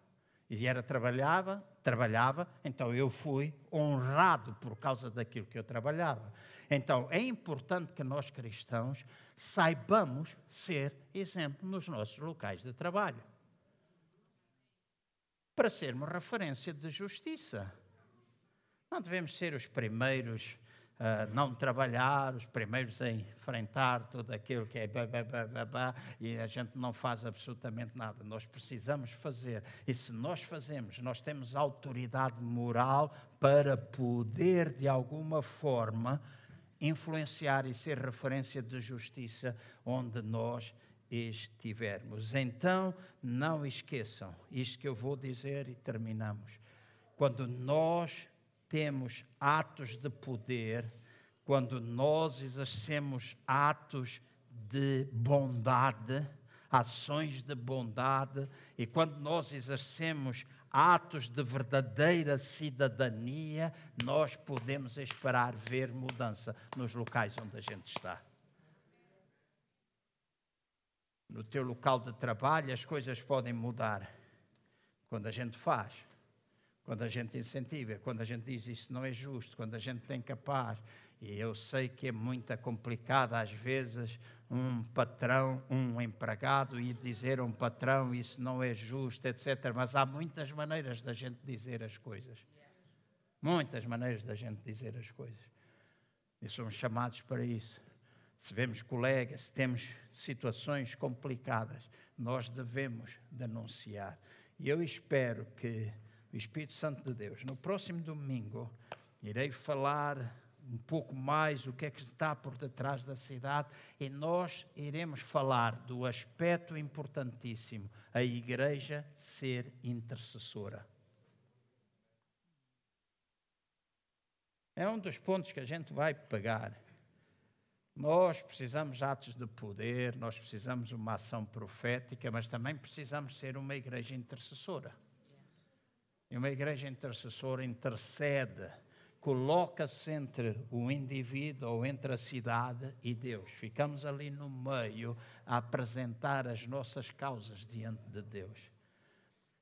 e era trabalhava, trabalhava, então eu fui honrado por causa daquilo que eu trabalhava. Então é importante que nós cristãos saibamos ser exemplo nos nossos locais de trabalho para sermos referência de justiça. Não devemos ser os primeiros a não trabalhar, os primeiros a enfrentar tudo aquilo que é bah, e a gente não faz absolutamente nada. Nós precisamos fazer. E se nós fazemos, nós temos autoridade moral para poder, de alguma forma, influenciar e ser referência de justiça onde nós estivermos. Então, não esqueçam isto que eu vou dizer e terminamos. Quando nós temos atos de poder, quando nós exercemos atos de bondade, ações de bondade, e quando nós exercemos atos de verdadeira cidadania, nós podemos esperar ver mudança nos locais onde a gente está no teu local de trabalho, as coisas podem mudar. Quando a gente faz, quando a gente incentiva, quando a gente diz isso não é justo, quando a gente tem capaz. E eu sei que é muito complicado, às vezes, um patrão, um empregado, ir dizer a um patrão isso não é justo, etc. Mas há muitas maneiras da gente dizer as coisas. Muitas maneiras da gente dizer as coisas. E somos chamados para isso se vemos colegas, se temos situações complicadas, nós devemos denunciar. E eu espero que Espírito Santo de Deus, no próximo domingo, irei falar um pouco mais o que é que está por detrás da cidade e nós iremos falar do aspecto importantíssimo, a igreja ser intercessora. É um dos pontos que a gente vai pegar. Nós precisamos de atos de poder, nós precisamos de uma ação profética, mas também precisamos ser uma igreja intercessora. E uma igreja intercessora intercede coloca-se entre o indivíduo ou entre a cidade e Deus. Ficamos ali no meio a apresentar as nossas causas diante de Deus.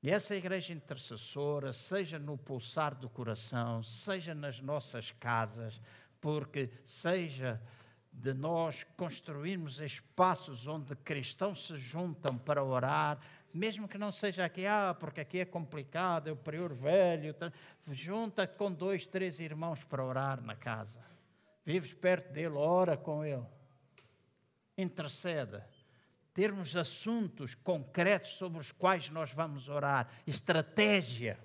E essa igreja intercessora, seja no pulsar do coração, seja nas nossas casas, porque seja de nós construirmos espaços onde cristãos se juntam para orar, mesmo que não seja aqui, ah, porque aqui é complicado, é o prior velho, tá, junta com dois, três irmãos para orar na casa. Vives perto dele, ora com ele. Interceda. Termos assuntos concretos sobre os quais nós vamos orar. Estratégia.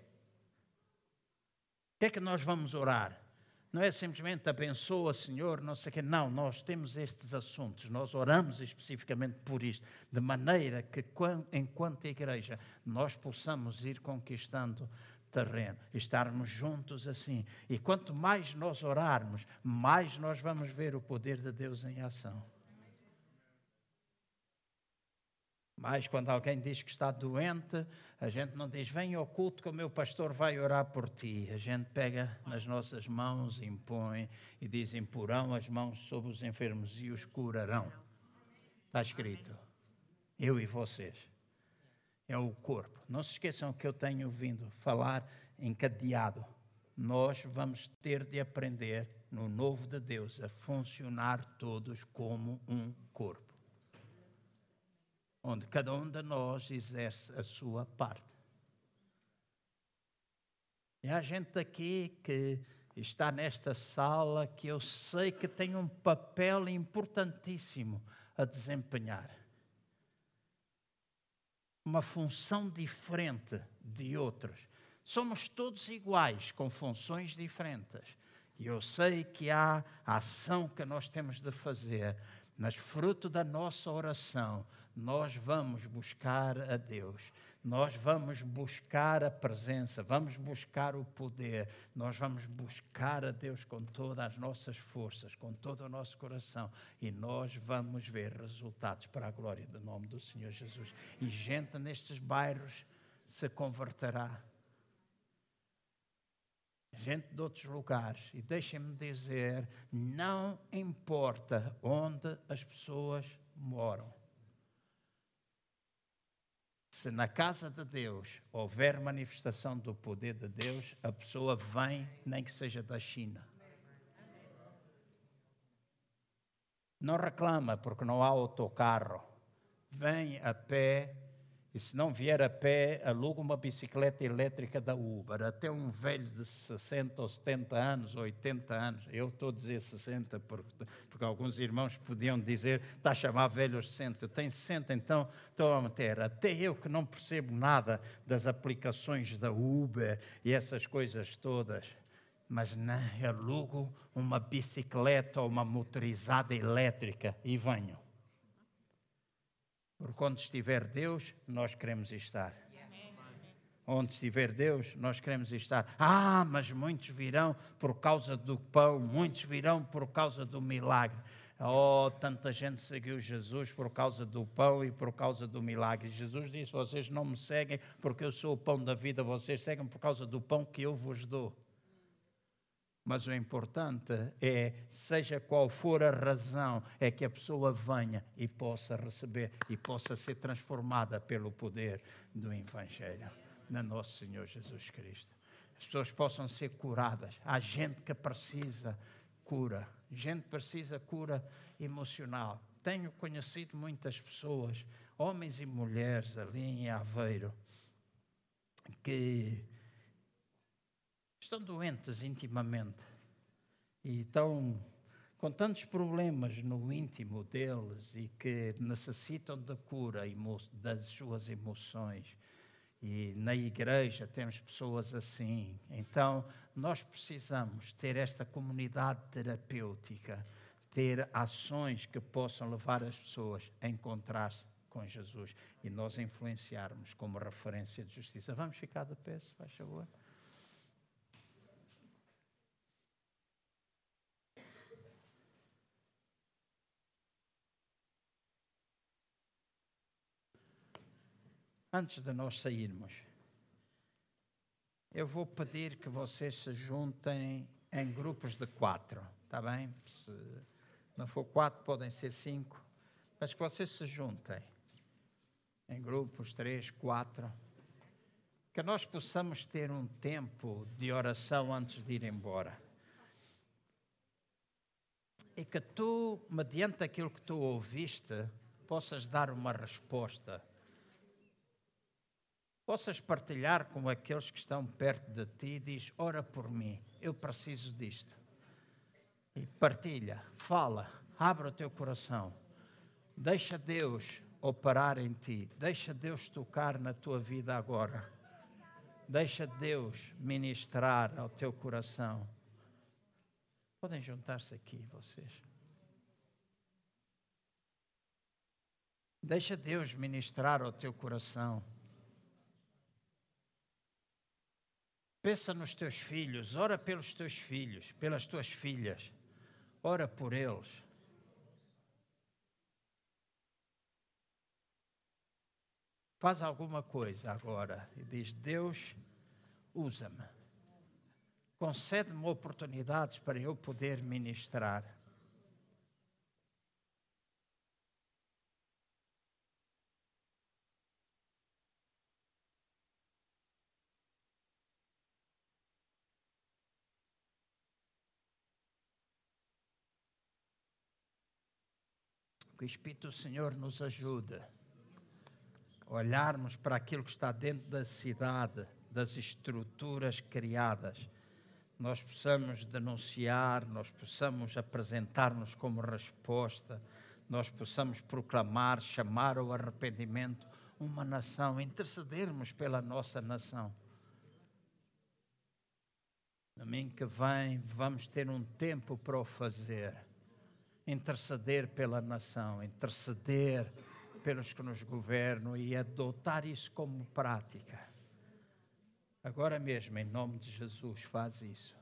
O que é que nós vamos orar? Não é simplesmente abençoa, Senhor, não sei o quê. Não, nós temos estes assuntos, nós oramos especificamente por isto, de maneira que, enquanto igreja, nós possamos ir conquistando terreno, estarmos juntos assim. E quanto mais nós orarmos, mais nós vamos ver o poder de Deus em ação. Mas quando alguém diz que está doente, a gente não diz, vem ao culto que o meu pastor vai orar por ti. A gente pega nas nossas mãos, impõe e diz, imporão as mãos sobre os enfermos e os curarão. Está escrito. Eu e vocês. É o corpo. Não se esqueçam que eu tenho vindo falar encadeado. Nós vamos ter de aprender no novo de Deus a funcionar todos como um corpo onde cada um de nós exerce a sua parte. E há gente aqui que está nesta sala que eu sei que tem um papel importantíssimo a desempenhar. Uma função diferente de outros. Somos todos iguais, com funções diferentes. E eu sei que há a ação que nós temos de fazer, mas fruto da nossa oração, nós vamos buscar a Deus, nós vamos buscar a presença, vamos buscar o poder, nós vamos buscar a Deus com todas as nossas forças, com todo o nosso coração, e nós vamos ver resultados para a glória do nome do Senhor Jesus. E gente nestes bairros se converterá. Gente de outros lugares, e deixem-me dizer: não importa onde as pessoas moram se na casa de Deus houver manifestação do poder de Deus, a pessoa vem, nem que seja da China. Não reclama porque não há autocarro. Vem a pé e se não vier a pé, aluga uma bicicleta elétrica da Uber. Até um velho de 60 ou 70 anos, 80 anos, eu estou a dizer 60, porque, porque alguns irmãos podiam dizer, está a chamar velho aos 60. Eu tenho 60, então estou a meter. Até eu que não percebo nada das aplicações da Uber e essas coisas todas. Mas não, alugo uma bicicleta ou uma motorizada elétrica e venho. Porque onde estiver Deus, nós queremos estar. Onde estiver Deus, nós queremos estar. Ah, mas muitos virão por causa do pão, muitos virão por causa do milagre. Oh, tanta gente seguiu Jesus por causa do pão e por causa do milagre. Jesus disse: Vocês não me seguem porque eu sou o pão da vida, vocês seguem por causa do pão que eu vos dou. Mas o importante é, seja qual for a razão, é que a pessoa venha e possa receber e possa ser transformada pelo poder do Evangelho, na nosso Senhor Jesus Cristo. As pessoas possam ser curadas. Há gente que precisa cura, gente precisa cura emocional. Tenho conhecido muitas pessoas, homens e mulheres ali em Aveiro, que estão doentes intimamente e estão com tantos problemas no íntimo deles e que necessitam da cura das suas emoções. E na igreja temos pessoas assim. Então, nós precisamos ter esta comunidade terapêutica, ter ações que possam levar as pessoas a encontrar-se com Jesus e nós influenciarmos como referência de justiça. Vamos ficar de pé, se faz favor. Antes de nós sairmos, eu vou pedir que vocês se juntem em grupos de quatro, está bem? Se não for quatro, podem ser cinco, mas que vocês se juntem em grupos, três, quatro, que nós possamos ter um tempo de oração antes de ir embora. E que tu, mediante aquilo que tu ouviste, possas dar uma resposta. Possas partilhar com aqueles que estão perto de ti e diz: Ora por mim, eu preciso disto. E partilha, fala, abre o teu coração. Deixa Deus operar em ti. Deixa Deus tocar na tua vida agora. Deixa Deus ministrar ao teu coração. Podem juntar-se aqui, vocês. Deixa Deus ministrar ao teu coração. Pensa nos teus filhos, ora pelos teus filhos, pelas tuas filhas, ora por eles. faz alguma coisa agora e diz: Deus, usa-me. Concede-me oportunidades para eu poder ministrar. O Espírito do Senhor nos ajude olharmos para aquilo que está dentro da cidade, das estruturas criadas, nós possamos denunciar, nós possamos apresentar-nos como resposta, nós possamos proclamar, chamar ao arrependimento uma nação, intercedermos pela nossa nação. Domingo que vem vamos ter um tempo para o fazer. Interceder pela nação, interceder pelos que nos governam e adotar isso como prática. Agora mesmo, em nome de Jesus, faz isso.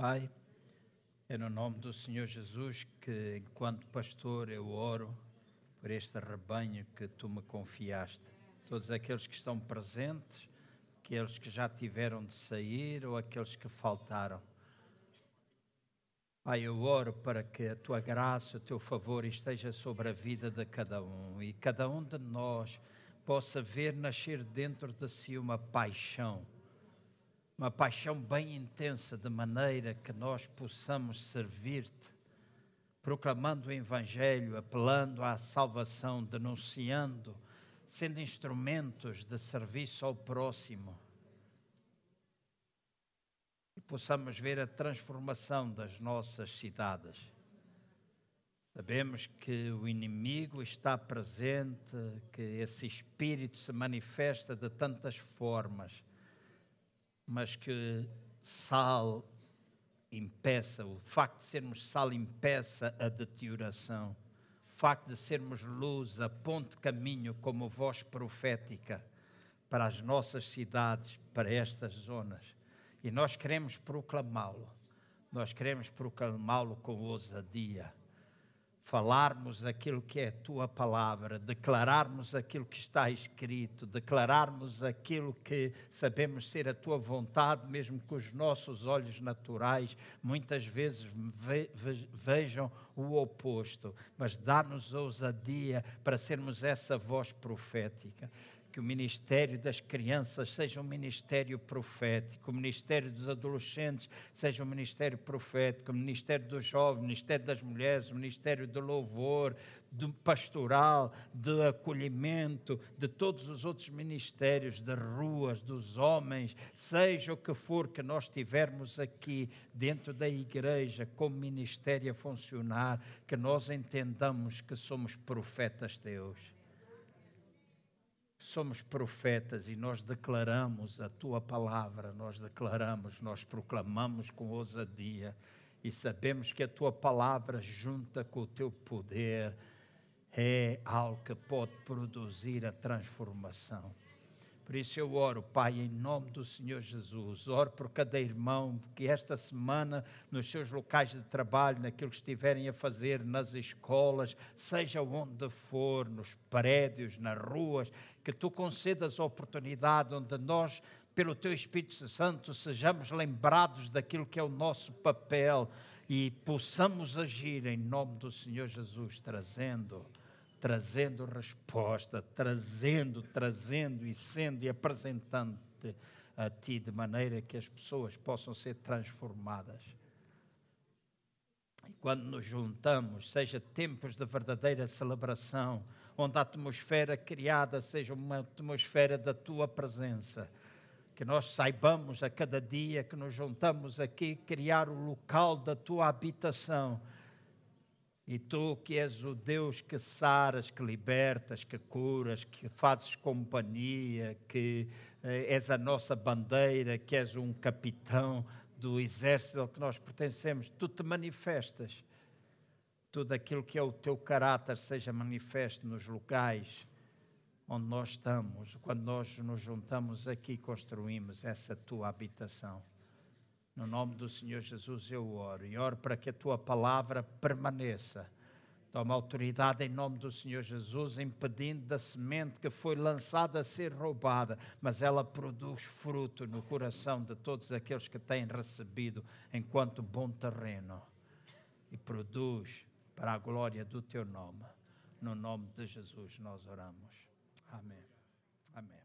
Pai, é no nome do Senhor Jesus que, enquanto pastor, eu oro por este rebanho que tu me confiaste. Todos aqueles que estão presentes, aqueles que já tiveram de sair ou aqueles que faltaram. Pai, eu oro para que a tua graça, o teu favor esteja sobre a vida de cada um e cada um de nós possa ver nascer dentro de si uma paixão uma paixão bem intensa, de maneira que nós possamos servir-te, proclamando o Evangelho, apelando à salvação, denunciando, sendo instrumentos de serviço ao próximo. E possamos ver a transformação das nossas cidades Sabemos que o inimigo está presente, que esse espírito se manifesta de tantas formas, mas que sal impeça, o facto de sermos sal impeça a deterioração, o facto de sermos luz, aponte caminho como voz profética para as nossas cidades, para estas zonas. E nós queremos proclamá-lo, nós queremos proclamá-lo com ousadia falarmos aquilo que é a tua palavra, declararmos aquilo que está escrito, declararmos aquilo que sabemos ser a tua vontade, mesmo que os nossos olhos naturais muitas vezes vejam o oposto, mas dá-nos ousadia para sermos essa voz profética que o ministério das crianças seja um ministério profético, o ministério dos adolescentes seja um ministério profético, o ministério dos jovens, o ministério das mulheres, o ministério do louvor, do pastoral, de acolhimento, de todos os outros ministérios, das ruas, dos homens, seja o que for que nós tivermos aqui dentro da igreja como ministério a funcionar, que nós entendamos que somos profetas de Deus somos profetas e nós declaramos a tua palavra, nós declaramos, nós proclamamos com ousadia e sabemos que a tua palavra, junta com o teu poder, é algo que pode produzir a transformação. Por isso eu oro, Pai, em nome do Senhor Jesus. Oro por cada irmão que esta semana, nos seus locais de trabalho, naquilo que estiverem a fazer, nas escolas, seja onde for, nos prédios, nas ruas, que tu concedas a oportunidade onde nós, pelo teu Espírito Santo, sejamos lembrados daquilo que é o nosso papel e possamos agir em nome do Senhor Jesus, trazendo trazendo resposta, trazendo, trazendo e sendo e apresentando-te a ti de maneira que as pessoas possam ser transformadas. E quando nos juntamos, seja tempos de verdadeira celebração, onde a atmosfera criada seja uma atmosfera da tua presença, que nós saibamos a cada dia que nos juntamos aqui criar o local da tua habitação e tu que és o Deus que saras, que libertas, que curas, que fazes companhia, que eh, és a nossa bandeira, que és um capitão do exército ao que nós pertencemos, tu te manifestas. Tudo aquilo que é o teu caráter seja manifesto nos locais onde nós estamos, quando nós nos juntamos aqui, construímos essa tua habitação. No nome do Senhor Jesus eu oro e oro para que a tua palavra permaneça. Toma autoridade em nome do Senhor Jesus, impedindo da semente que foi lançada a ser roubada, mas ela produz fruto no coração de todos aqueles que têm recebido enquanto bom terreno e produz para a glória do teu nome. No nome de Jesus nós oramos. Amém. Amém.